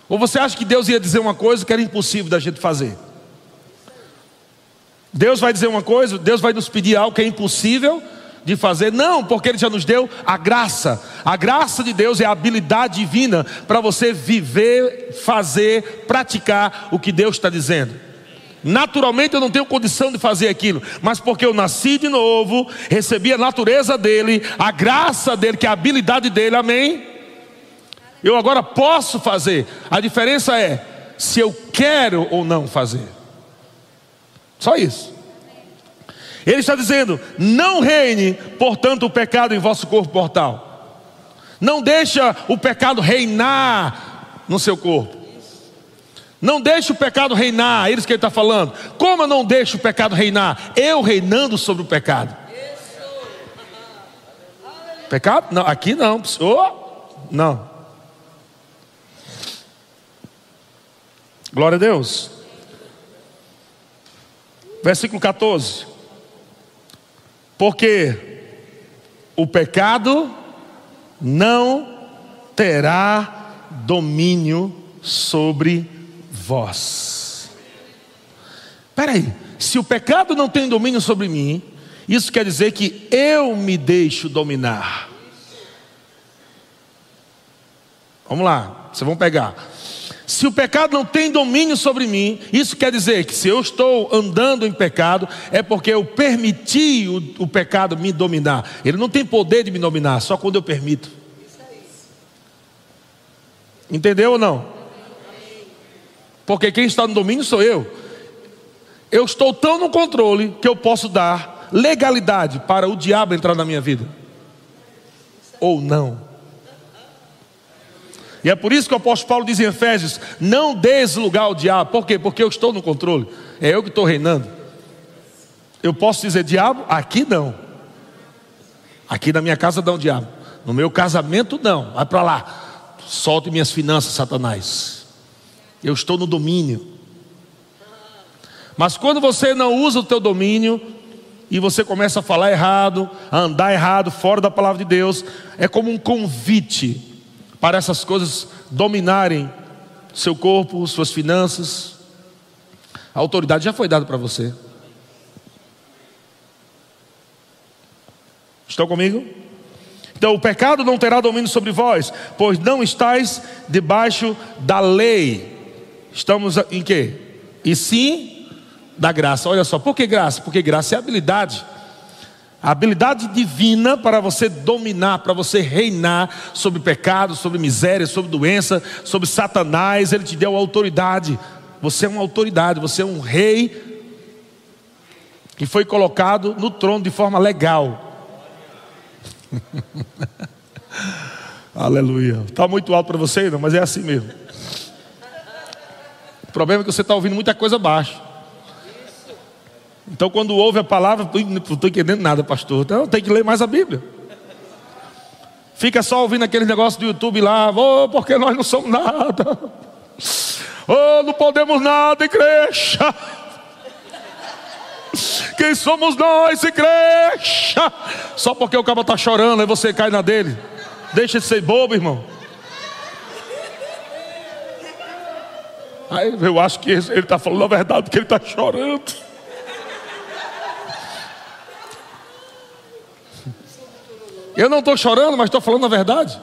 Ou você acha que Deus ia dizer uma coisa que era impossível da gente fazer? Deus vai dizer uma coisa, Deus vai nos pedir algo que é impossível de fazer? Não, porque Ele já nos deu a graça. A graça de Deus é a habilidade divina para você viver, fazer, praticar o que Deus está dizendo. Naturalmente eu não tenho condição de fazer aquilo, mas porque eu nasci de novo, recebi a natureza dele, a graça dele, que é a habilidade dele, amém? Eu agora posso fazer. A diferença é se eu quero ou não fazer. Só isso. Ele está dizendo: não reine, portanto, o pecado em vosso corpo mortal. Não deixa o pecado reinar no seu corpo. Não deixe o pecado reinar, é isso que ele está falando. Como eu não deixo o pecado reinar? Eu reinando sobre o pecado. Pecado? Não, aqui não. Oh, não. Glória a Deus. Versículo 14. Porque o pecado não terá domínio sobre vós. Espera aí, se o pecado não tem domínio sobre mim, Isso quer dizer que eu me deixo dominar. Vamos lá, vocês vão pegar. Se o pecado não tem domínio sobre mim, isso quer dizer que se eu estou andando em pecado, é porque eu permiti o, o pecado me dominar. Ele não tem poder de me dominar, só quando eu permito. Entendeu ou não? Porque quem está no domínio sou eu. Eu estou tão no controle que eu posso dar legalidade para o diabo entrar na minha vida. Ou não. E é por isso que o apóstolo Paulo diz em Efésios: não des lugar ao diabo. Por quê? Porque eu estou no controle. É eu que estou reinando. Eu posso dizer, diabo, aqui não. Aqui na minha casa não, diabo. No meu casamento não. Vai para lá. Solte minhas finanças, Satanás. Eu estou no domínio. Mas quando você não usa o teu domínio e você começa a falar errado, a andar errado, fora da palavra de Deus, é como um convite para essas coisas dominarem seu corpo, suas finanças. A autoridade já foi dada para você. Estão comigo? Então o pecado não terá domínio sobre vós, pois não estáis debaixo da lei. Estamos em quê? E sim da graça. Olha só, por que graça? Porque graça é habilidade. A habilidade divina para você dominar, para você reinar sobre pecado, sobre miséria, sobre doença, sobre Satanás, ele te deu autoridade. Você é uma autoridade, você é um rei que foi colocado no trono de forma legal. Aleluia. Está muito alto para você, não, mas é assim mesmo. Problema é que você está ouvindo muita coisa baixa. Então, quando ouve a palavra, não estou entendendo nada, pastor. Então, tem que ler mais a Bíblia. Fica só ouvindo aquele negócio do YouTube lá, oh, porque nós não somos nada. Oh, não podemos nada, igreja. Quem somos nós, igreja? Só porque o cabo está chorando, aí você cai na dele. Deixa de ser bobo, irmão. Aí eu acho que ele está falando a verdade, porque ele está chorando. Eu não estou chorando, mas estou falando a verdade.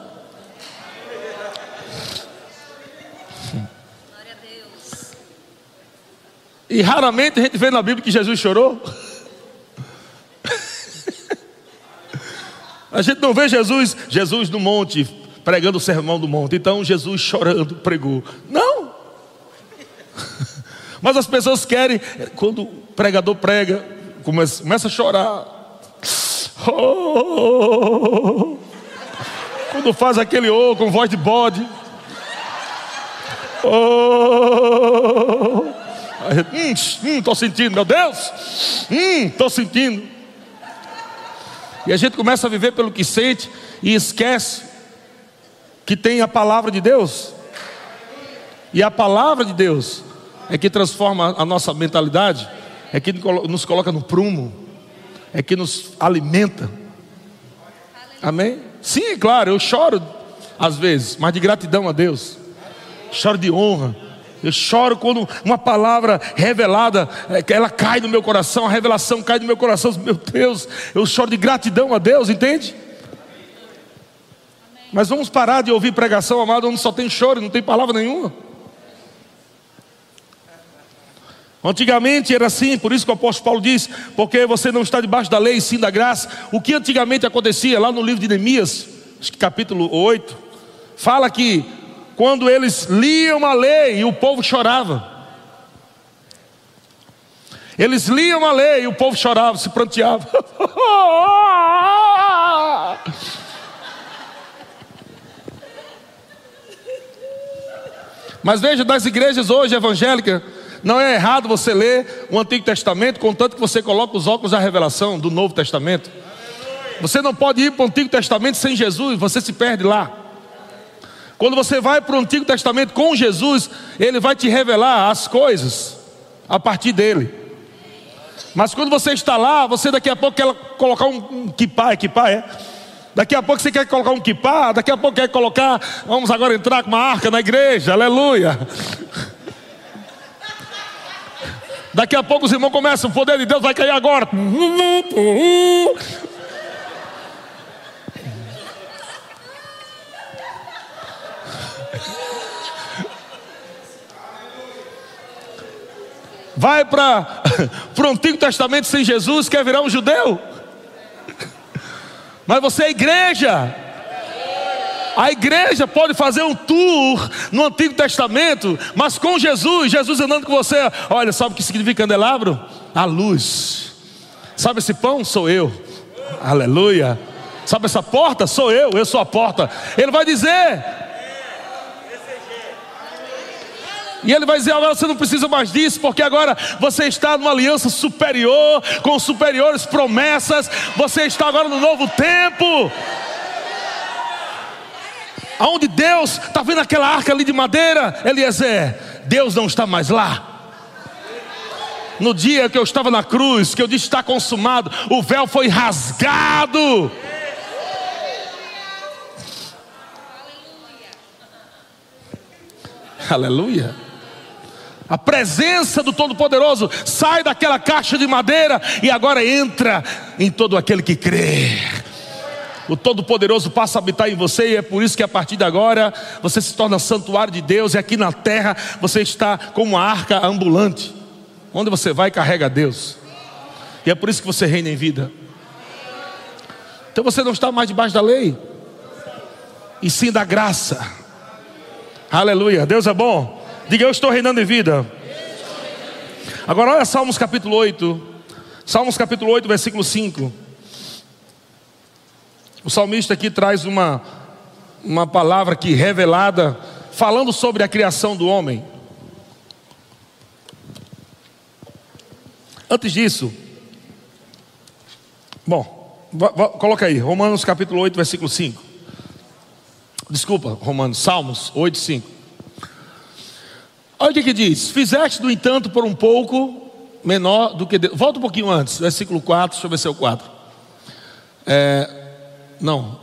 E raramente a gente vê na Bíblia que Jesus chorou. A gente não vê Jesus, Jesus no monte, pregando o sermão do monte. Então Jesus chorando pregou. Não. Mas as pessoas querem, quando o pregador prega, começa, começa a chorar. Oh, quando faz aquele oh com voz de bode. Oh, hum, hum, tô sentindo, meu Deus. Hum, tô sentindo. E a gente começa a viver pelo que sente e esquece que tem a palavra de Deus. E a palavra de Deus é que transforma a nossa mentalidade, é que nos coloca no prumo é que nos alimenta. Amém? Sim, claro, eu choro às vezes, mas de gratidão a Deus. Choro de honra. Eu choro quando uma palavra revelada, é, ela cai no meu coração, a revelação cai no meu coração. Meu Deus, eu choro de gratidão a Deus, entende? Mas vamos parar de ouvir pregação, amado, onde só tem choro, não tem palavra nenhuma. Antigamente era assim, por isso que o apóstolo Paulo diz: porque você não está debaixo da lei, sim da graça. O que antigamente acontecia lá no livro de Neemias, capítulo 8, fala que quando eles liam a lei o povo chorava. Eles liam a lei e o povo chorava, se pranteava. Mas veja, das igrejas hoje evangélicas, não é errado você ler o Antigo Testamento, contanto que você coloque os óculos da revelação do Novo Testamento. Você não pode ir para o Antigo Testamento sem Jesus, você se perde lá. Quando você vai para o Antigo Testamento com Jesus, Ele vai te revelar as coisas a partir dele. Mas quando você está lá, você daqui a pouco quer colocar um, kipá, é kipá, é? Daqui a pouco você quer colocar um kipá, daqui a pouco quer colocar, vamos agora entrar com uma arca na igreja, aleluia. Daqui a pouco os irmãos começam, o poder de Deus vai cair agora. Vai para o Antigo Testamento sem Jesus, quer virar um judeu? Mas você é igreja. A igreja pode fazer um tour no Antigo Testamento, mas com Jesus, Jesus andando com você. Olha, sabe o que significa candelabro? A luz. Sabe esse pão? Sou eu. Aleluia. Sabe essa porta? Sou eu, eu sou a porta. Ele vai dizer: E ele vai dizer: agora você não precisa mais disso, porque agora você está numa aliança superior, com superiores promessas, você está agora no novo tempo. Aonde Deus está vendo aquela arca ali de madeira, Eliezer, Deus não está mais lá. No dia que eu estava na cruz, que eu disse está consumado, o véu foi rasgado. Aleluia. A presença do Todo-Poderoso sai daquela caixa de madeira e agora entra em todo aquele que crê. O Todo-Poderoso passa a habitar em você, e é por isso que a partir de agora você se torna santuário de Deus, e aqui na terra você está como uma arca ambulante. Onde você vai, carrega Deus. E é por isso que você reina em vida. Então você não está mais debaixo da lei, e sim da graça. Aleluia. Deus é bom. Diga, eu estou reinando em vida. Agora olha Salmos capítulo 8. Salmos capítulo 8, versículo 5. O salmista aqui traz uma, uma palavra aqui revelada, falando sobre a criação do homem. Antes disso, bom, coloca aí, Romanos capítulo 8, versículo 5. Desculpa, Romanos, Salmos 8, 5. Olha o que, que diz: Fizeste, no entanto, por um pouco menor do que Deus. Volta um pouquinho antes, versículo 4, deixa eu ver se é o 4. É, não,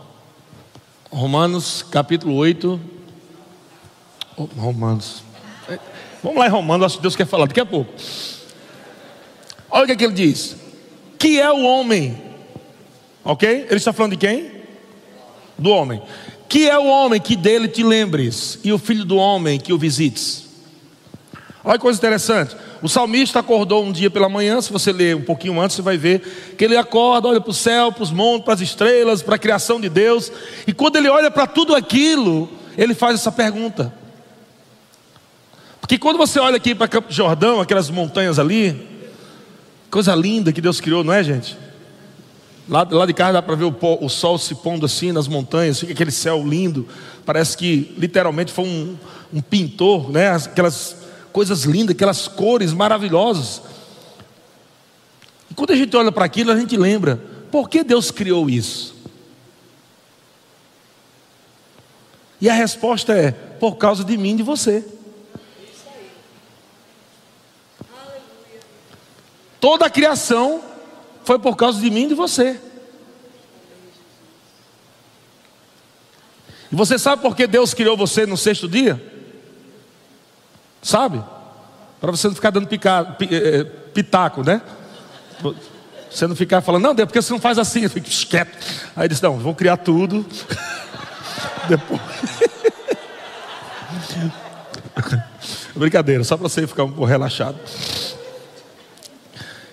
Romanos capítulo 8. Romanos. É, vamos lá em Romanos, acho que Deus quer falar daqui a pouco. Olha o que, que ele diz: Que é o homem? Ok? Ele está falando de quem? Do homem. Que é o homem que dele te lembres, e o filho do homem que o visites. Olha que coisa interessante. O salmista acordou um dia pela manhã, se você ler um pouquinho antes, você vai ver que ele acorda, olha para o céu, para os montes, para as estrelas, para a criação de Deus. E quando ele olha para tudo aquilo, ele faz essa pergunta. Porque quando você olha aqui para Campo Jordão, aquelas montanhas ali, coisa linda que Deus criou, não é, gente? Lá, lá de cá dá para ver o, o, sol se pondo assim nas montanhas, fica aquele céu lindo. Parece que literalmente foi um, um pintor, né? Aquelas coisas lindas, aquelas cores maravilhosas. E quando a gente olha para aquilo, a gente lembra: por que Deus criou isso? E a resposta é: por causa de mim e de você. Toda a criação foi por causa de mim e de você. E você sabe por que Deus criou você no sexto dia? Sabe? Para você não ficar dando pica, eh, eh, pitaco, né? Você não ficar falando, não, Deus, porque você não faz assim? Eu fico quieto. Aí disse, não, vou criar tudo. Depois. Brincadeira, só para você ficar um pouco relaxado.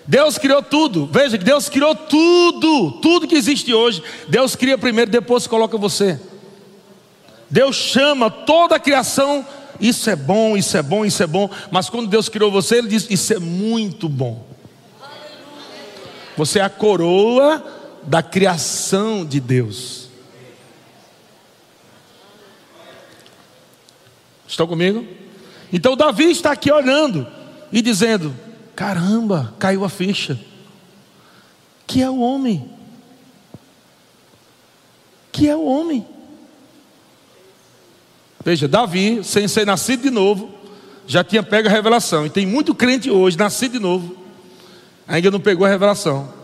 Deus criou tudo. Veja que Deus criou tudo, tudo que existe hoje. Deus cria primeiro, depois coloca você. Deus chama toda a criação isso é bom, isso é bom, isso é bom. Mas quando Deus criou você, Ele diz: Isso é muito bom. Você é a coroa da criação de Deus. Estão comigo? Então Davi está aqui olhando e dizendo: Caramba, caiu a ficha. Que é o homem? Que é o homem? Veja, Davi, sem ser nascido de novo, já tinha pego a revelação. E tem muito crente hoje, nascido de novo, ainda não pegou a revelação.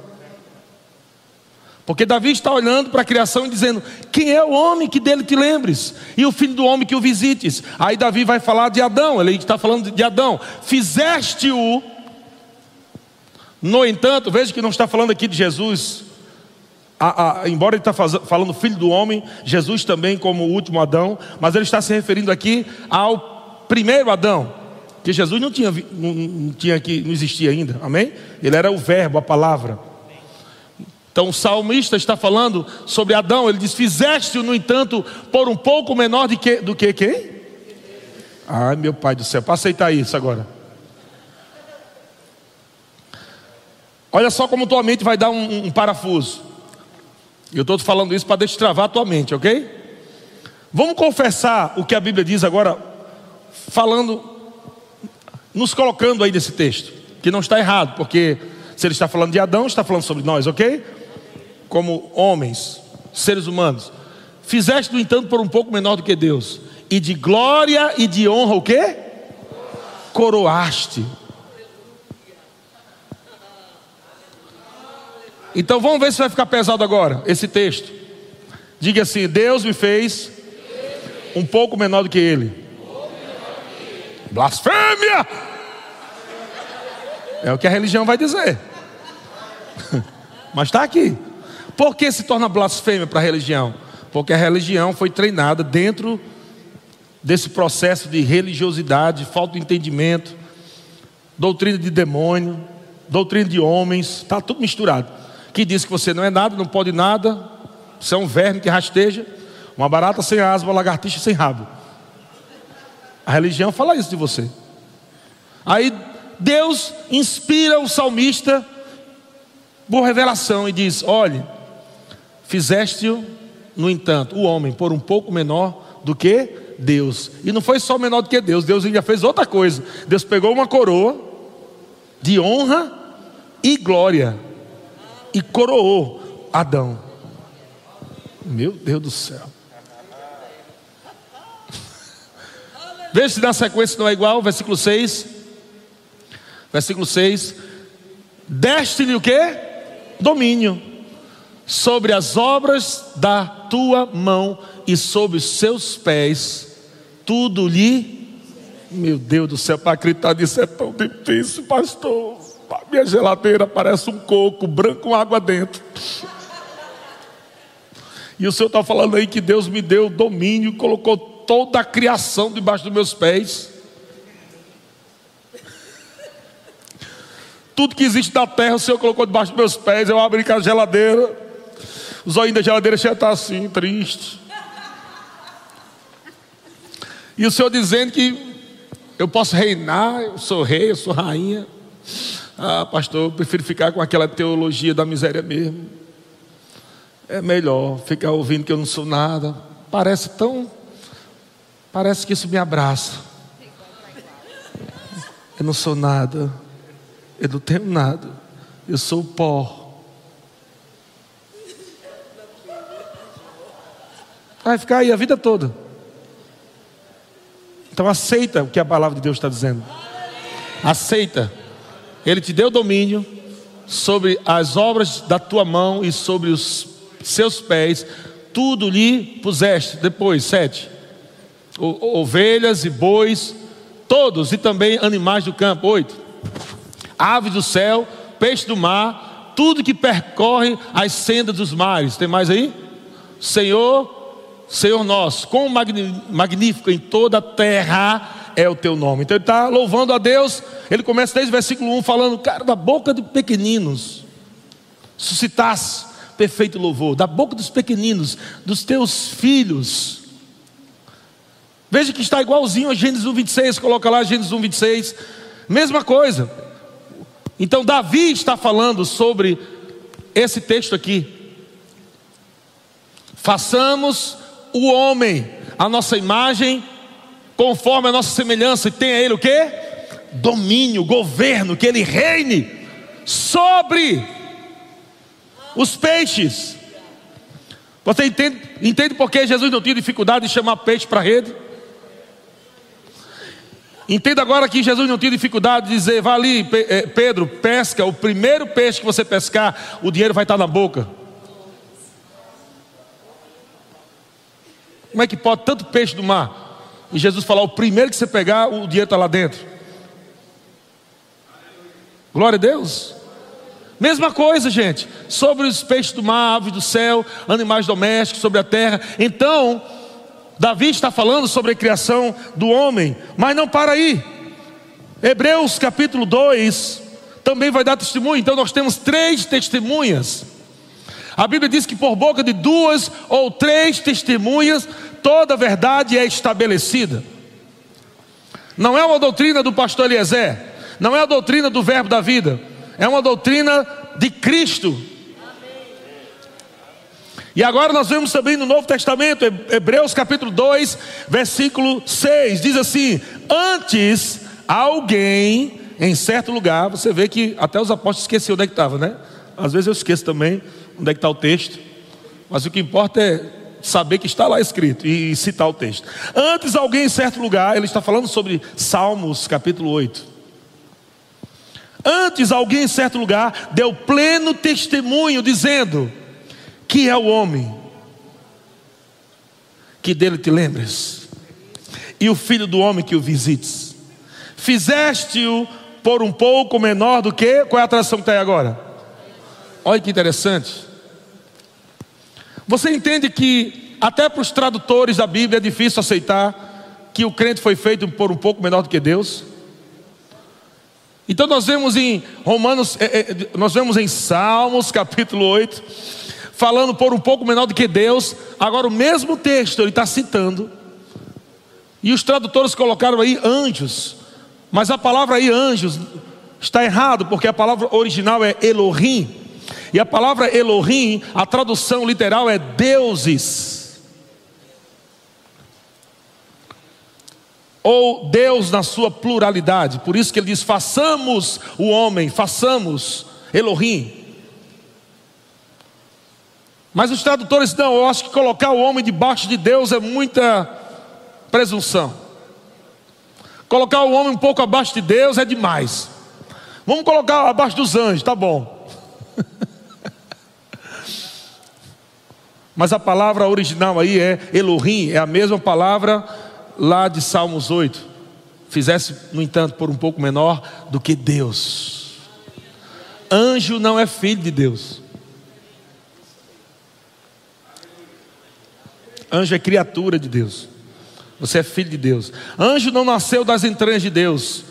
Porque Davi está olhando para a criação e dizendo: Quem é o homem que dele te lembres? E o filho do homem que o visites? Aí Davi vai falar de Adão, ele está falando de Adão. Fizeste-o No entanto, veja que não está falando aqui de Jesus, a, a, embora ele está falando filho do homem, Jesus também como o último Adão, mas ele está se referindo aqui ao primeiro Adão, que Jesus não tinha, não, não tinha aqui, não existia ainda, amém? Ele era o verbo, a palavra. Então o salmista está falando sobre Adão, ele diz: Fizeste-o, no entanto, por um pouco menor de que, do que quem? Ai meu pai do céu, para aceitar isso agora. Olha só como tua mente vai dar um, um parafuso. Eu estou falando isso para destravar a tua mente, ok? Vamos confessar o que a Bíblia diz agora, falando, nos colocando aí nesse texto, que não está errado, porque se ele está falando de Adão, está falando sobre nós, ok? como homens, seres humanos, fizeste, no entanto, por um pouco menor do que Deus, e de glória e de honra o que? Coroaste. Então vamos ver se vai ficar pesado agora esse texto. Diga assim: Deus me fez um pouco menor do que Ele. Blasfêmia! É o que a religião vai dizer. Mas está aqui. Por que se torna blasfêmia para a religião? Porque a religião foi treinada dentro desse processo de religiosidade, falta de entendimento, doutrina de demônio, doutrina de homens, está tudo misturado. Que diz que você não é nada, não pode nada, você é um verme que rasteja, uma barata sem asa, uma lagartixa sem rabo. A religião fala isso de você. Aí Deus inspira o salmista por revelação e diz: olhe, Fizeste-o, no entanto, o homem por um pouco menor do que Deus. E não foi só menor do que Deus, Deus ainda fez outra coisa. Deus pegou uma coroa de honra e glória e coroou Adão. Meu Deus do céu. Veja se na sequência não é igual, versículo 6. Versículo 6. Deste-lhe o que? Domínio sobre as obras da tua mão e sobre os seus pés, tudo lhe. Meu Deus do céu, para acreditar nisso é tão difícil, pastor. Minha geladeira parece um coco branco com água dentro. E o Senhor está falando aí que Deus me deu domínio, colocou toda a criação debaixo dos meus pés. Tudo que existe na terra, o Senhor colocou debaixo dos meus pés. Eu abri a geladeira. O zóio da geladeira já está assim, triste. E o Senhor dizendo que eu posso reinar, eu sou rei, eu sou rainha. Ah, pastor, eu prefiro ficar com aquela teologia da miséria mesmo. É melhor ficar ouvindo que eu não sou nada. Parece tão. Parece que isso me abraça. Eu não sou nada. Eu não tenho nada. Eu sou pó. Vai ficar aí a vida toda. Então aceita o que a palavra de Deus está dizendo. Aceita. Ele te deu domínio sobre as obras da tua mão e sobre os seus pés. Tudo lhe puseste. Depois, sete. O, ovelhas e bois, todos, e também animais do campo. Oito. Aves do céu, peixe do mar, tudo que percorre as sendas dos mares. Tem mais aí? Senhor Senhor nosso, quão magnífico em toda a terra é o teu nome. Então ele está louvando a Deus. Ele começa desde o versículo 1 falando, cara, da boca de pequeninos, suscitasse perfeito louvor, da boca dos pequeninos, dos teus filhos. Veja que está igualzinho a Gênesis 1, 26, coloca lá Gênesis 1, 26, mesma coisa. Então Davi está falando sobre esse texto aqui. Façamos o homem, a nossa imagem, conforme a nossa semelhança, e tenha ele o que? Domínio, governo, que ele reine sobre os peixes. Você entende, entende por que Jesus não tinha dificuldade de chamar peixe para a rede? Entenda agora que Jesus não tinha dificuldade de dizer: vá ali, eh, Pedro, pesca, o primeiro peixe que você pescar, o dinheiro vai estar na boca. Como é que pode tanto peixe do mar? E Jesus falar: o primeiro que você pegar, o dinheiro está lá dentro. Glória a Deus. Mesma coisa, gente, sobre os peixes do mar, aves do céu, animais domésticos, sobre a terra. Então, Davi está falando sobre a criação do homem, mas não para aí. Hebreus capítulo 2 também vai dar testemunho. Então, nós temos três testemunhas. A Bíblia diz que por boca de duas ou três testemunhas, toda verdade é estabelecida. Não é uma doutrina do pastor Eliezer, não é a doutrina do Verbo da vida é uma doutrina de Cristo. E agora nós vemos também no Novo Testamento, Hebreus capítulo 2, versículo 6, diz assim: Antes alguém em certo lugar, você vê que até os apóstolos esqueceram onde é que estava, né? Às vezes eu esqueço também onde é que está o texto, mas o que importa é saber que está lá escrito e citar o texto. Antes alguém em certo lugar, ele está falando sobre Salmos capítulo 8. Antes, alguém em certo lugar deu pleno testemunho, dizendo: Que é o homem, que dele te lembres, e o filho do homem que o visites. Fizeste-o por um pouco menor do que. Qual é a tradução que está aí agora? Olha que interessante. Você entende que, até para os tradutores da Bíblia, é difícil aceitar que o crente foi feito por um pouco menor do que Deus? Então nós vemos em Romanos, é, é, nós vemos em Salmos capítulo 8, falando por um pouco menor do que Deus, agora o mesmo texto ele está citando, e os tradutores colocaram aí anjos, mas a palavra aí anjos está errado, porque a palavra original é Elohim, e a palavra Elohim, a tradução literal é deuses. ou Deus na sua pluralidade. Por isso que ele diz: façamos o homem, façamos Elohim. Mas os tradutores não, eu acho que colocar o homem debaixo de Deus é muita presunção. Colocar o homem um pouco abaixo de Deus é demais. Vamos colocar abaixo dos anjos, tá bom. Mas a palavra original aí é Elohim, é a mesma palavra lá de Salmos 8, fizesse, no entanto, por um pouco menor do que Deus. Anjo não é filho de Deus. Anjo é criatura de Deus. Você é filho de Deus. Anjo não nasceu das entranhas de Deus.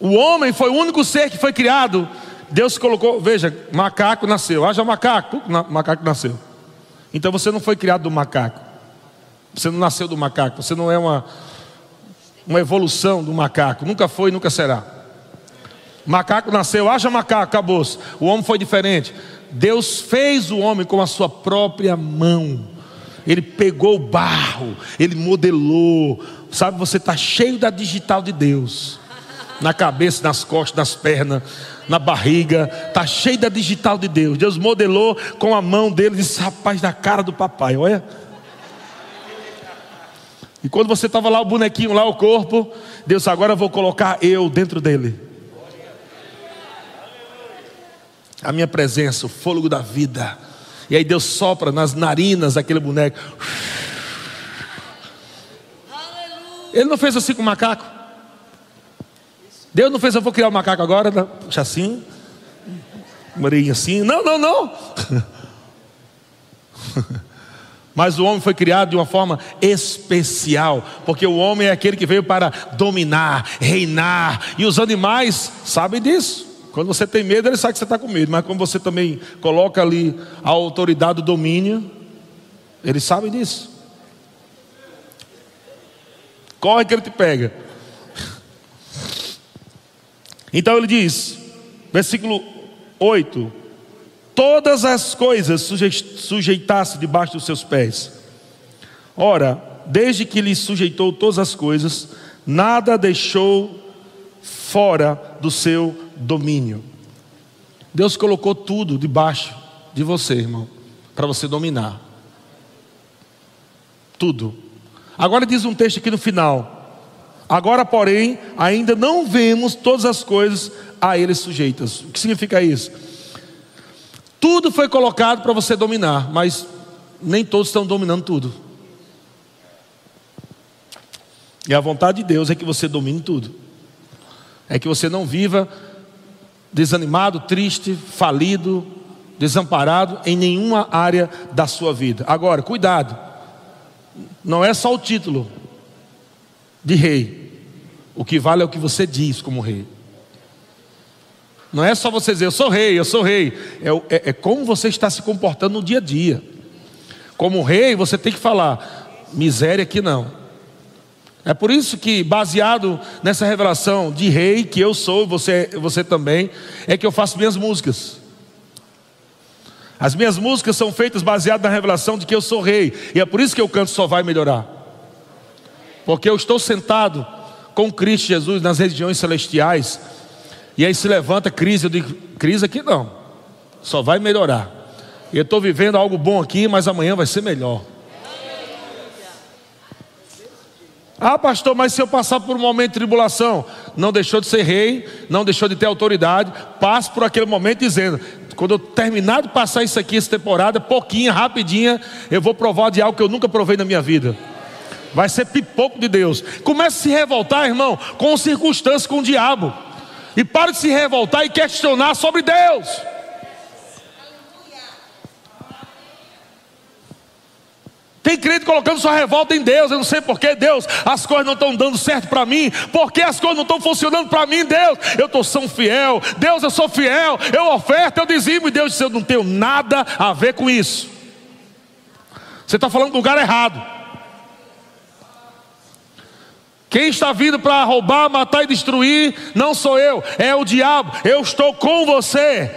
O homem foi o único ser que foi criado. Deus colocou, veja, macaco nasceu. Haja macaco, macaco nasceu. Então você não foi criado do macaco. Você não nasceu do macaco, você não é uma, uma evolução do macaco, nunca foi nunca será. Macaco nasceu, haja macaco, acabou. -se. O homem foi diferente. Deus fez o homem com a sua própria mão. Ele pegou o barro, ele modelou. Sabe, você está cheio da digital de Deus. Na cabeça, nas costas, nas pernas, na barriga. Está cheio da digital de Deus. Deus modelou com a mão dele. Disse, rapaz, da cara do papai, olha. E quando você estava lá, o bonequinho lá, o corpo, Deus, agora eu vou colocar eu dentro dele. A minha presença, o fôlego da vida. E aí Deus sopra nas narinas daquele boneco. Ele não fez assim com o macaco. Deus não fez, eu vou criar um macaco agora, né? puxa assim, marinho assim. Não, não, não. Mas o homem foi criado de uma forma especial, porque o homem é aquele que veio para dominar, reinar, e os animais sabem disso. Quando você tem medo, ele sabe que você está com medo, mas quando você também coloca ali a autoridade do domínio, eles sabem disso. Corre que ele te pega. Então ele diz, versículo 8: todas as coisas sujeitasse debaixo dos seus pés. Ora, desde que lhe sujeitou todas as coisas, nada deixou fora do seu domínio. Deus colocou tudo debaixo de você, irmão, para você dominar. Tudo. Agora diz um texto aqui no final. Agora, porém, ainda não vemos todas as coisas a ele sujeitas. O que significa isso? Tudo foi colocado para você dominar, mas nem todos estão dominando tudo. E a vontade de Deus é que você domine tudo. É que você não viva desanimado, triste, falido, desamparado em nenhuma área da sua vida. Agora, cuidado, não é só o título de rei, o que vale é o que você diz como rei. Não é só você dizer, eu sou rei, eu sou rei. É, é, é como você está se comportando no dia a dia. Como rei, você tem que falar, miséria aqui não. É por isso que, baseado nessa revelação de rei que eu sou, você, você também, é que eu faço minhas músicas. As minhas músicas são feitas baseadas na revelação de que eu sou rei, e é por isso que eu canto só vai melhorar. Porque eu estou sentado com Cristo Jesus nas regiões celestiais, e aí se levanta crise, eu digo, crise aqui não, só vai melhorar. Eu estou vivendo algo bom aqui, mas amanhã vai ser melhor. Ah, pastor, mas se eu passar por um momento de tribulação, não deixou de ser rei, não deixou de ter autoridade, passe por aquele momento dizendo: quando eu terminar de passar isso aqui, essa temporada, pouquinho, rapidinha, eu vou provar de algo que eu nunca provei na minha vida. Vai ser pipoco de Deus. Comece a se revoltar, irmão, com circunstâncias, com o diabo. E pare de se revoltar e questionar sobre Deus. Tem crente colocando sua revolta em Deus. Eu não sei porquê, Deus, as coisas não estão dando certo para mim. Porque as coisas não estão funcionando para mim, Deus. Eu estou são fiel. Deus, eu sou fiel. Eu oferto, eu dizimo. E Deus disse: Eu não tenho nada a ver com isso. Você está falando do lugar errado. Quem está vindo para roubar, matar e destruir, não sou eu, é o diabo. Eu estou com você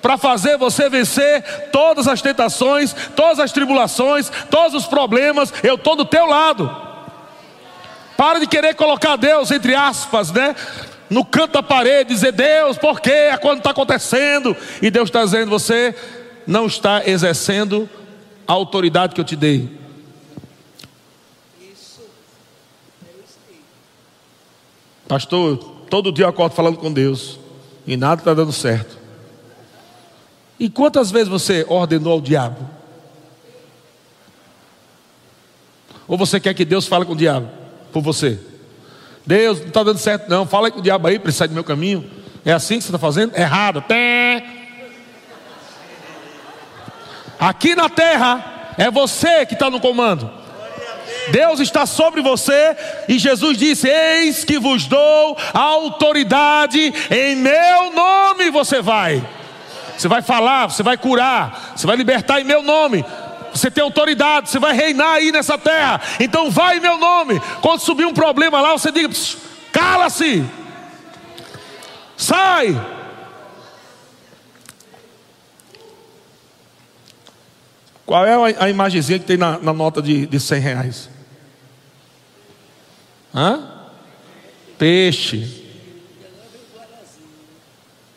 para fazer você vencer todas as tentações, todas as tribulações, todos os problemas. Eu estou do teu lado. Para de querer colocar Deus entre aspas, né? No canto da parede, dizer Deus, por quê? Quando está acontecendo? E Deus está dizendo: você não está exercendo a autoridade que eu te dei. Pastor, todo dia eu acordo falando com Deus e nada está dando certo. E quantas vezes você ordenou ao diabo? Ou você quer que Deus fale com o diabo por você? Deus, não está dando certo, não. Fala com o diabo aí para ele sair do meu caminho. É assim que você está fazendo? Errado. Aqui na terra, é você que está no comando. Deus está sobre você e Jesus disse: Eis que vos dou autoridade, em meu nome você vai. Você vai falar, você vai curar, você vai libertar em meu nome. Você tem autoridade, você vai reinar aí nessa terra. Então vai em meu nome. Quando subir um problema lá, você diga: cala-se, sai. Qual é a imagenzinha que tem na, na nota de, de 100 reais? Hã? Peixe.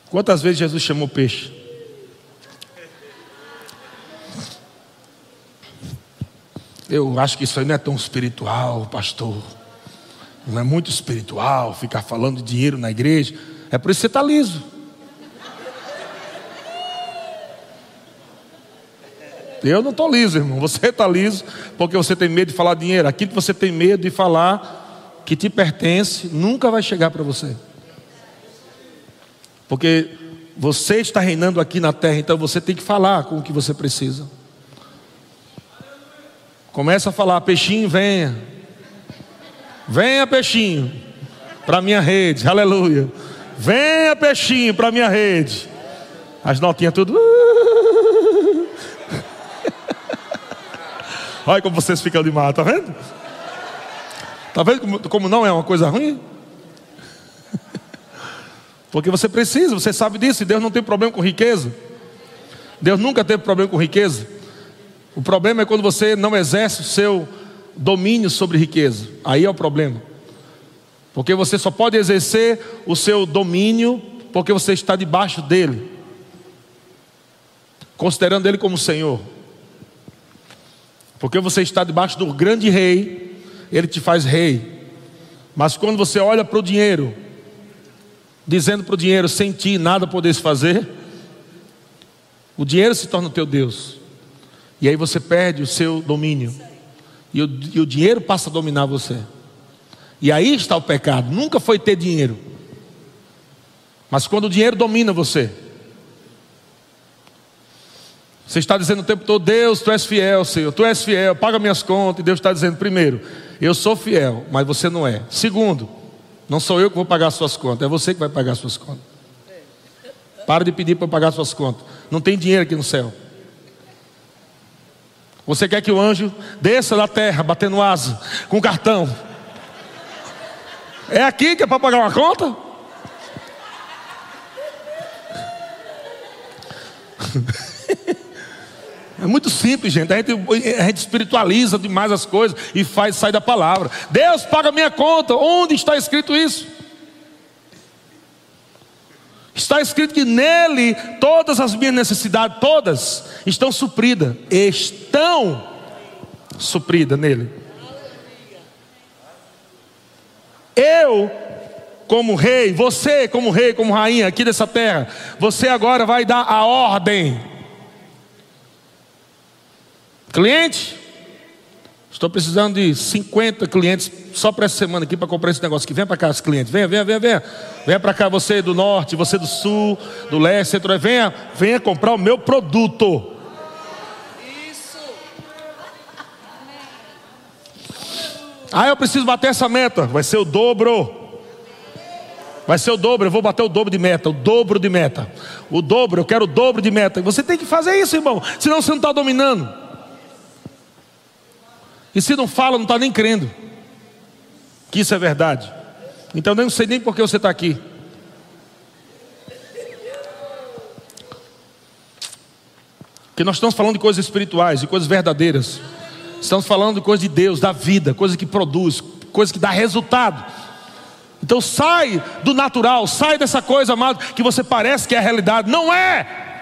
Quantas vezes Jesus chamou peixe? Eu acho que isso aí não é tão espiritual, pastor. Não é muito espiritual ficar falando de dinheiro na igreja. É por isso que você está liso. Eu não estou liso, irmão. Você está liso porque você tem medo de falar dinheiro. Aquilo que você tem medo de falar que te pertence nunca vai chegar para você. Porque você está reinando aqui na terra, então você tem que falar com o que você precisa. Começa a falar: peixinho, venha. Venha, peixinho, para minha rede. Aleluia. Venha, peixinho, para minha rede. As notinhas tudo. Olha como vocês ficam mar, tá vendo? Tá vendo como, como não é uma coisa ruim? Porque você precisa, você sabe disso. Deus não tem problema com riqueza. Deus nunca teve problema com riqueza. O problema é quando você não exerce o seu domínio sobre riqueza. Aí é o problema. Porque você só pode exercer o seu domínio porque você está debaixo dele, considerando ele como Senhor. Porque você está debaixo do grande rei, ele te faz rei. Mas quando você olha para o dinheiro, dizendo para o dinheiro, sem ti nada podes fazer, o dinheiro se torna teu Deus. E aí você perde o seu domínio. E o, e o dinheiro passa a dominar você. E aí está o pecado. Nunca foi ter dinheiro. Mas quando o dinheiro domina você, você está dizendo o tempo todo, Deus, tu és fiel, Senhor, tu és fiel, paga minhas contas. E Deus está dizendo, primeiro, eu sou fiel, mas você não é. Segundo, não sou eu que vou pagar as suas contas, é você que vai pagar as suas contas. Para de pedir para pagar as suas contas. Não tem dinheiro aqui no céu. Você quer que o anjo desça da terra, batendo asa, com cartão. É aqui que é para pagar uma conta? É muito simples, gente. A gente, a gente espiritualiza demais as coisas e faz sair da palavra. Deus paga minha conta. Onde está escrito isso? Está escrito que nele todas as minhas necessidades, todas, estão supridas. Estão supridas nele. Eu, como rei, você, como rei, como rainha aqui dessa terra, você agora vai dar a ordem Cliente, estou precisando de 50 clientes só para essa semana aqui para comprar esse negócio aqui. Vem para cá, os clientes. Venha, venha, venha, venha. Venha para cá, você do norte, você do sul, do leste, centro. Venha, venha comprar o meu produto. Isso. Ah, eu preciso bater essa meta. Vai ser o dobro. Vai ser o dobro, eu vou bater o dobro de meta, o dobro de meta. O dobro, eu quero o dobro de meta. Você tem que fazer isso, irmão. Senão você não está dominando. E se não fala, não está nem crendo que isso é verdade. Então eu não sei nem por que você está aqui. Porque nós estamos falando de coisas espirituais, de coisas verdadeiras. Estamos falando de coisas de Deus, da vida, coisas que produz, coisas que dá resultado. Então sai do natural, sai dessa coisa, amado, que você parece que é a realidade. Não é!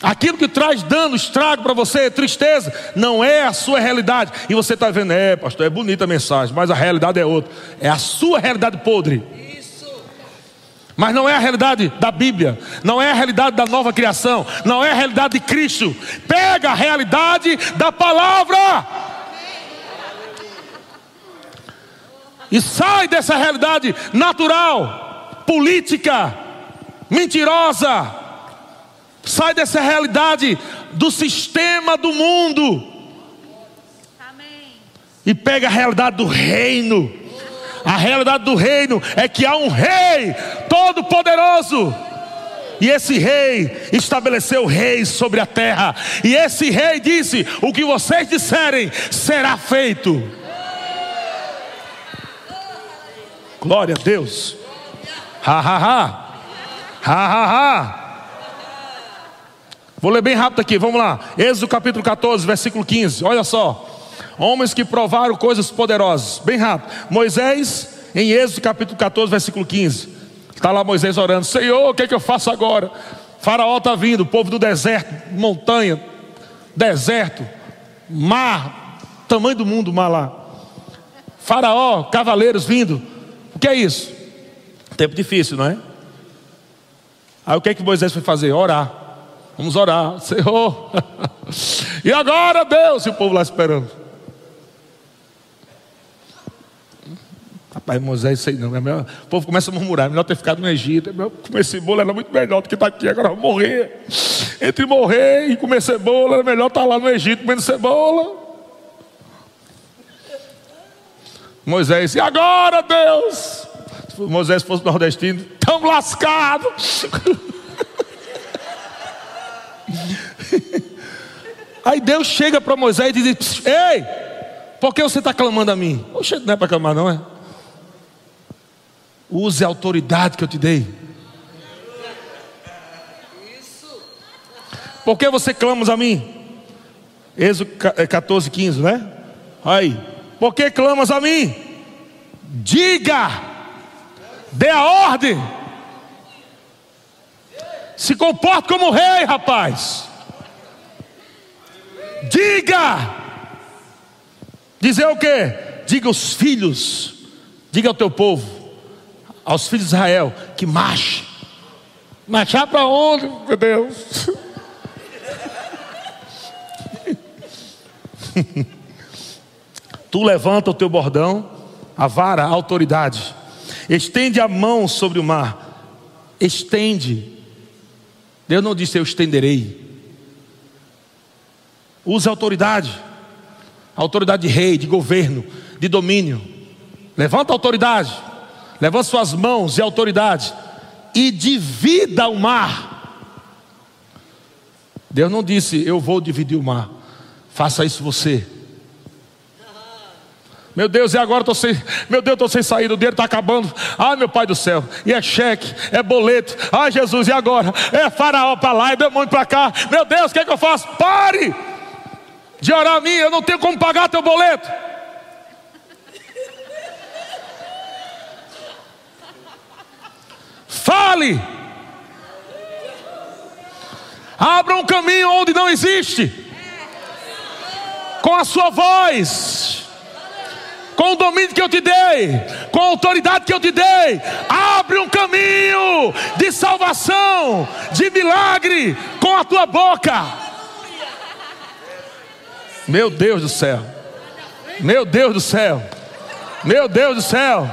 Aquilo que traz dano, estrago para você, tristeza, não é a sua realidade. E você está vendo, é, pastor, é bonita a mensagem, mas a realidade é outra. É a sua realidade podre. Mas não é a realidade da Bíblia, não é a realidade da nova criação, não é a realidade de Cristo. Pega a realidade da palavra. E sai dessa realidade natural, política, mentirosa, Sai dessa realidade do sistema do mundo. Amém. E pega a realidade do reino. A realidade do reino é que há um rei todo-poderoso. E esse rei estabeleceu reis sobre a terra. E esse rei disse: O que vocês disserem será feito. Glória a Deus. Ha ha ha. Ha ha ha. Vou ler bem rápido aqui, vamos lá. Êxodo capítulo 14, versículo 15. Olha só. Homens que provaram coisas poderosas. Bem rápido. Moisés, em Êxodo capítulo 14, versículo 15. Está lá Moisés orando: Senhor, o que é que eu faço agora? Faraó está vindo, povo do deserto, montanha, deserto, mar, tamanho do mundo, mar lá. Faraó, cavaleiros vindo. O que é isso? Tempo difícil, não é? Aí o que é que Moisés foi fazer? Orar. Vamos orar, Senhor. e agora, Deus, e o povo lá esperando. Rapaz, Moisés, sei não. É melhor, o povo começa a murmurar. É melhor ter ficado no Egito. É comer cebola era muito melhor do que estar tá aqui. Agora vou morrer. Entre morrer e comer cebola, era melhor estar tá lá no Egito comendo cebola. Moisés, e agora, Deus? Se Moisés fosse nordestino, tão lascado. Aí Deus chega para Moisés e diz: Ei, por que você está clamando a mim? Oxe, não é para clamar, não é? Use a autoridade que eu te dei. Por que você clama a mim? Êxodo 14, 15, é, né? Aí, por que clamas a mim? Diga, dê a ordem. Se comporte como rei, rapaz. Diga. Dizer o que? Diga aos filhos, diga ao teu povo, aos filhos de Israel, que marche. Marchar para onde, meu Deus? tu levanta o teu bordão, a vara, a autoridade Estende a mão sobre o mar. Estende. Deus não disse eu estenderei. Use autoridade. Autoridade de rei, de governo, de domínio. Levanta a autoridade. Levanta suas mãos e autoridade. E divida o mar. Deus não disse eu vou dividir o mar. Faça isso você. Meu Deus, e agora estou sem, meu Deus, estou sem saída, o dinheiro está acabando. Ai, meu Pai do céu, e é cheque, é boleto. Ai, Jesus, e agora? É faraó para lá e demônio para cá. Meu Deus, o que é que eu faço? Pare de orar a mim, eu não tenho como pagar teu boleto. Fale. Abra um caminho onde não existe. Com a sua voz com o domínio que eu te dei, com a autoridade que eu te dei, abre um caminho de salvação, de milagre com a tua boca. Meu Deus do céu, meu Deus do céu, meu Deus do céu,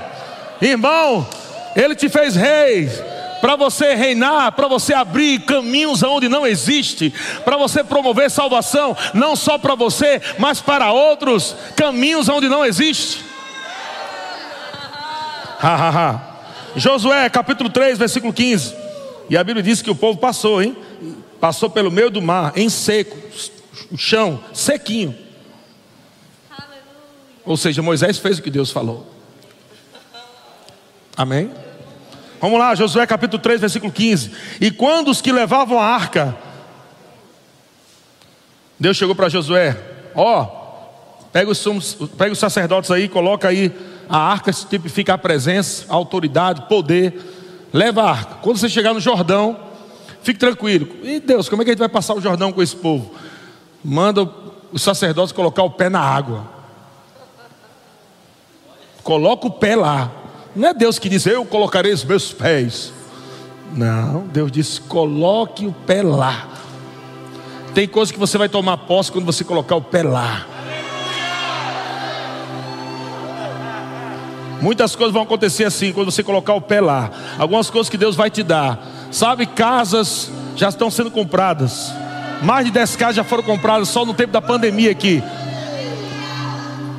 irmão, Ele te fez rei para você reinar, para você abrir caminhos onde não existe, para você promover salvação, não só para você, mas para outros, caminhos onde não existe. Ha, ha, ha. Josué capítulo 3, versículo 15. E a Bíblia diz que o povo passou, hein? Passou pelo meio do mar, em seco, o chão sequinho. Ou seja, Moisés fez o que Deus falou. Amém? Vamos lá, Josué capítulo 3, versículo 15. E quando os que levavam a arca, Deus chegou para Josué: Ó, oh, pega os, pega os sacerdotes aí, coloca aí a arca, tipifica a presença, a autoridade, poder. Leva a arca. Quando você chegar no Jordão, fique tranquilo. E Deus, como é que a gente vai passar o Jordão com esse povo? Manda os sacerdotes colocar o pé na água. Coloca o pé lá. Não é Deus que diz, eu colocarei os meus pés. Não, Deus disse, coloque o pé lá. Tem coisas que você vai tomar posse quando você colocar o pé lá. Muitas coisas vão acontecer assim quando você colocar o pé lá. Algumas coisas que Deus vai te dar. Sabe, casas já estão sendo compradas. Mais de 10 casas já foram compradas só no tempo da pandemia aqui.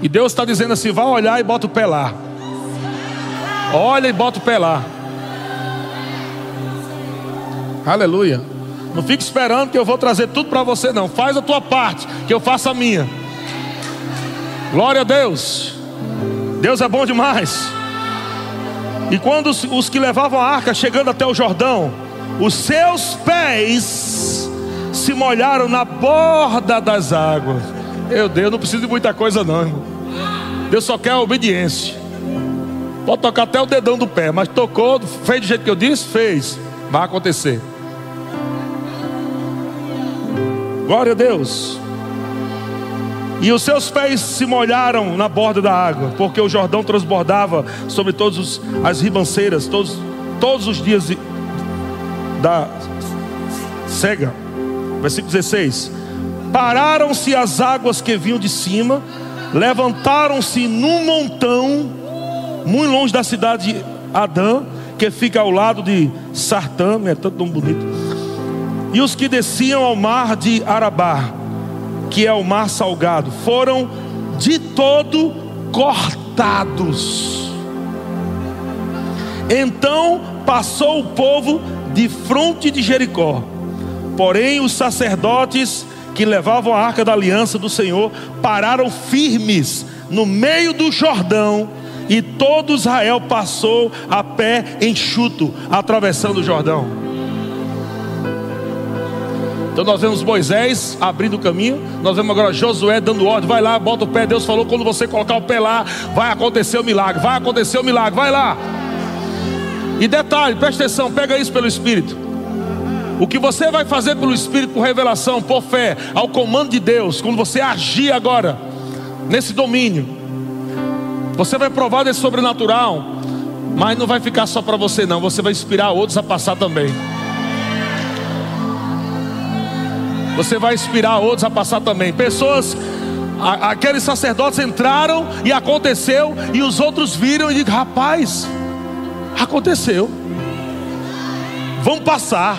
E Deus está dizendo assim: vai olhar e bota o pé lá. Olha e bota o pé lá. Aleluia. Não fique esperando que eu vou trazer tudo para você, não. Faz a tua parte, que eu faça a minha. Glória a Deus. Deus é bom demais. E quando os, os que levavam a arca chegando até o Jordão, os seus pés se molharam na borda das águas. Meu Deus, não precisa de muita coisa, não, irmão. Deus só quer obediência. Pode tocar até o dedão do pé, mas tocou, fez do jeito que eu disse, fez. Vai acontecer. Glória a Deus. E os seus pés se molharam na borda da água, porque o Jordão transbordava sobre todas as ribanceiras, todos, todos os dias da cega. Versículo 16: Pararam-se as águas que vinham de cima, levantaram-se num montão muito longe da cidade de Adã, que fica ao lado de Sartã, é tão bonito. E os que desciam ao mar de Arabá, que é o mar salgado, foram de todo cortados. Então passou o povo de fronte de Jericó. Porém, os sacerdotes que levavam a arca da aliança do Senhor pararam firmes no meio do Jordão e todo Israel passou a pé enxuto, atravessando o Jordão. Então nós vemos Moisés abrindo o caminho, nós vemos agora Josué dando ordem, vai lá, bota o pé, Deus falou, quando você colocar o pé lá, vai acontecer o milagre, vai acontecer o milagre, vai lá. E detalhe, presta atenção, pega isso pelo Espírito. O que você vai fazer pelo Espírito, por revelação, por fé, ao comando de Deus, quando você agir agora, nesse domínio, você vai provar desse sobrenatural, mas não vai ficar só para você, não. Você vai inspirar outros a passar também. Você vai inspirar outros a passar também. Pessoas, aqueles sacerdotes entraram e aconteceu, e os outros viram e dizem: rapaz, Aconteceu. Vão passar.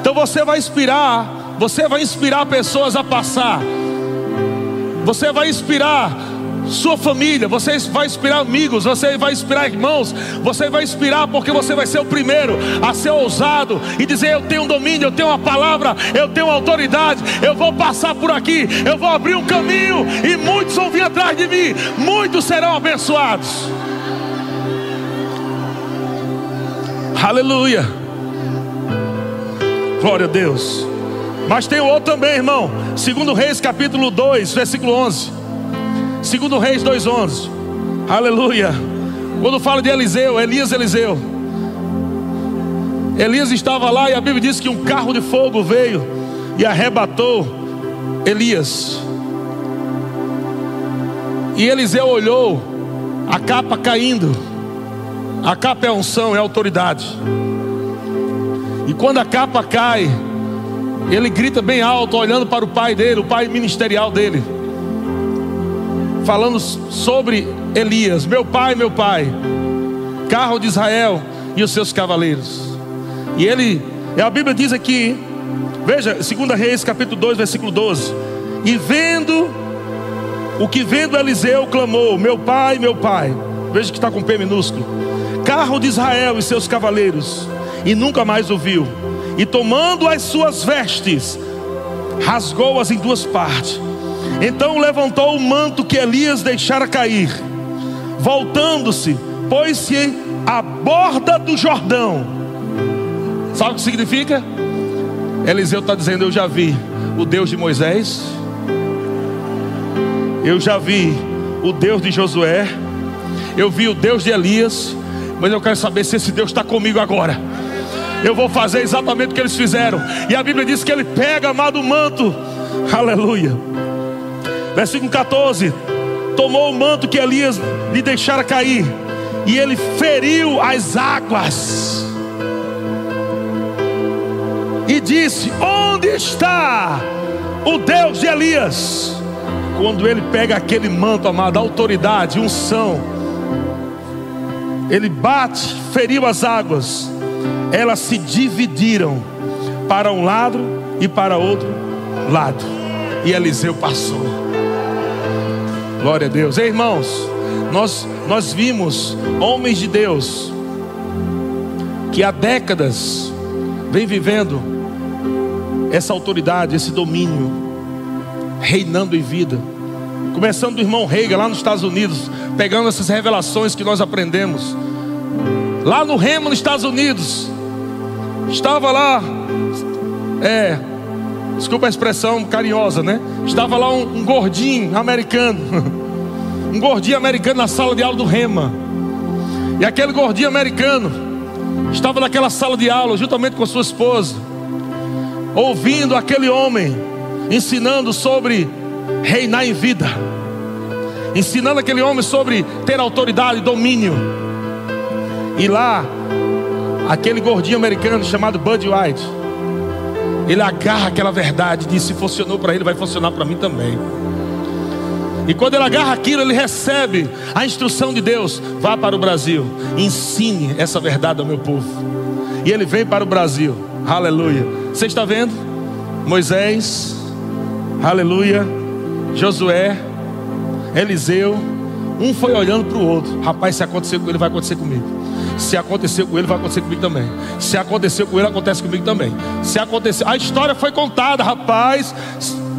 Então você vai inspirar, você vai inspirar pessoas a passar. Você vai inspirar sua família, você vai inspirar amigos, você vai inspirar irmãos, você vai inspirar porque você vai ser o primeiro a ser ousado e dizer: Eu tenho domínio, eu tenho uma palavra, eu tenho autoridade, eu vou passar por aqui, eu vou abrir um caminho e muitos vão vir atrás de mim, muitos serão abençoados. Aleluia, glória a Deus. Mas tem outro também, irmão. Segundo Reis, capítulo 2, versículo 11. Segundo Reis 2:11. Aleluia. Quando fala de Eliseu, Elias Eliseu. Elias estava lá e a Bíblia diz que um carro de fogo veio e arrebatou Elias. E Eliseu olhou a capa caindo. A capa é unção, é autoridade. E quando a capa cai, ele grita bem alto, olhando para o pai dele, o pai ministerial dele falando sobre Elias, meu pai, meu pai, carro de Israel e os seus cavaleiros. E ele, a Bíblia diz aqui, veja, 2 Reis, capítulo 2, versículo 12. E vendo o que vendo Eliseu clamou: Meu pai, meu pai. Veja que está com P minúsculo. Carro de Israel e seus cavaleiros. E nunca mais o viu. E tomando as suas vestes, rasgou-as em duas partes então levantou o manto que Elias deixara cair, voltando-se, pôs-se à borda do Jordão. Sabe o que significa? Eliseu está dizendo: Eu já vi o Deus de Moisés, eu já vi o Deus de Josué, eu vi o Deus de Elias, mas eu quero saber se esse Deus está comigo agora. Eu vou fazer exatamente o que eles fizeram. E a Bíblia diz que ele pega, amado manto, aleluia Versículo 14: Tomou o manto que Elias lhe deixara cair, e ele feriu as águas, e disse: Onde está o Deus de Elias? Quando ele pega aquele manto, amado, autoridade, unção, ele bate, feriu as águas, elas se dividiram para um lado e para outro lado, e Eliseu passou. Glória a Deus. Ei, irmãos, nós, nós vimos homens de Deus que há décadas vem vivendo essa autoridade, esse domínio, reinando em vida. Começando do irmão Reiga lá nos Estados Unidos, pegando essas revelações que nós aprendemos. Lá no Remo, nos Estados Unidos, estava lá, é, desculpa a expressão carinhosa, né? Estava lá um, um gordinho americano, um gordinho americano na sala de aula do Rema. E aquele gordinho americano estava naquela sala de aula juntamente com a sua esposa, ouvindo aquele homem ensinando sobre reinar em vida, ensinando aquele homem sobre ter autoridade e domínio. E lá, aquele gordinho americano chamado Bud White ele agarra aquela verdade, diz: se funcionou para ele, vai funcionar para mim também. E quando ele agarra aquilo, ele recebe a instrução de Deus: vá para o Brasil, ensine essa verdade ao meu povo. E ele vem para o Brasil, aleluia. Você está vendo? Moisés, aleluia. Josué, Eliseu, um foi olhando para o outro. Rapaz, se acontecer com ele, vai acontecer comigo. Se aconteceu com ele, vai acontecer comigo também. Se aconteceu com ele, acontece comigo também. Se aconteceu, a história foi contada, rapaz.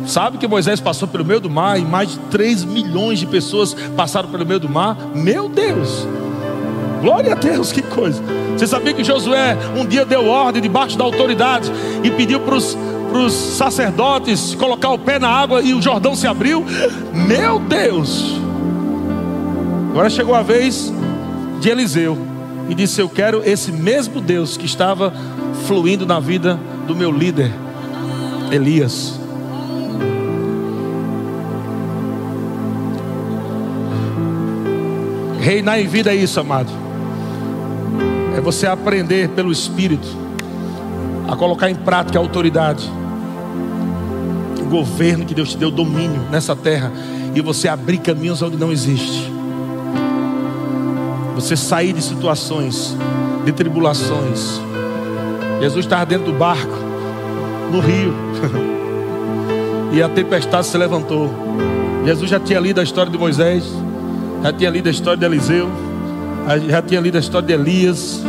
Sabe que Moisés passou pelo meio do mar e mais de 3 milhões de pessoas passaram pelo meio do mar? Meu Deus! Glória a Deus, que coisa. Você sabia que Josué um dia deu ordem debaixo da autoridade e pediu para os sacerdotes colocar o pé na água e o Jordão se abriu? Meu Deus! Agora chegou a vez de Eliseu e disse: Eu quero esse mesmo Deus que estava fluindo na vida do meu líder, Elias. Reinar em vida é isso, amado. É você aprender pelo Espírito a colocar em prática a autoridade, o governo que Deus te deu, domínio nessa terra, e você abrir caminhos onde não existe. Você sair de situações, de tribulações. Jesus estava dentro do barco, no rio, e a tempestade se levantou. Jesus já tinha lido a história de Moisés, já tinha lido a história de Eliseu, já tinha lido a história de Elias.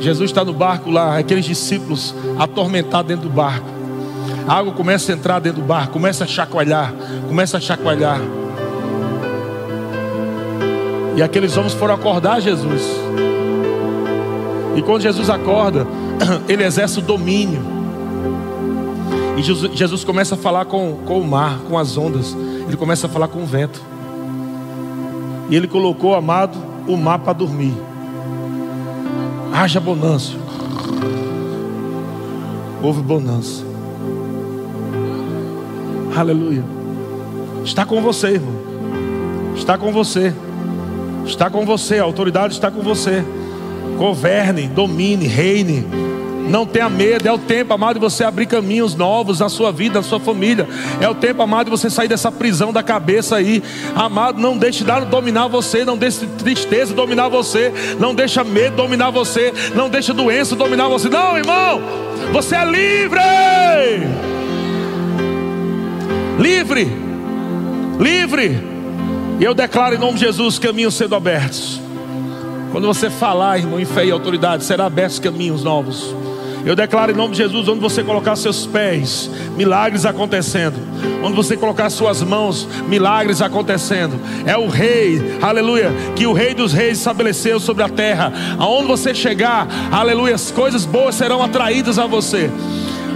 Jesus está no barco lá, aqueles discípulos atormentados dentro do barco. A água começa a entrar dentro do barco, começa a chacoalhar, começa a chacoalhar. E aqueles homens foram acordar Jesus. E quando Jesus acorda, ele exerce o domínio. E Jesus, começa a falar com, com o mar, com as ondas. Ele começa a falar com o vento. E ele colocou, amado, o mar para dormir. Haja bonança. Houve bonança. Aleluia. Está com você, irmão. Está com você. Está com você. A autoridade está com você. Governe, domine, reine. Não tenha medo, é o tempo, amado, de você abrir caminhos novos na sua vida, na sua família. É o tempo, amado, de você sair dessa prisão da cabeça aí. Amado, não deixe dar dominar você, não deixe tristeza dominar você, não deixe medo dominar você, não deixe doença dominar você. Não, irmão, você é livre. Livre. Livre. E eu declaro em nome de Jesus caminhos sendo abertos. Quando você falar, irmão, em fé e autoridade, será abertos caminhos novos. Eu declaro em nome de Jesus, onde você colocar seus pés, milagres acontecendo. Onde você colocar suas mãos, milagres acontecendo. É o rei, aleluia, que o rei dos reis estabeleceu sobre a terra. Aonde você chegar, aleluia, as coisas boas serão atraídas a você.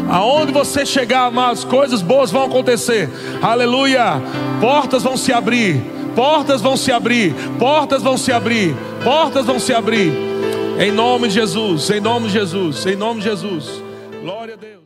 Aonde você chegar, amados, coisas boas vão acontecer. Aleluia. Portas vão se abrir. Portas vão se abrir. Portas vão se abrir. Portas vão se abrir. Em nome de Jesus, em nome de Jesus, em nome de Jesus. Glória a Deus.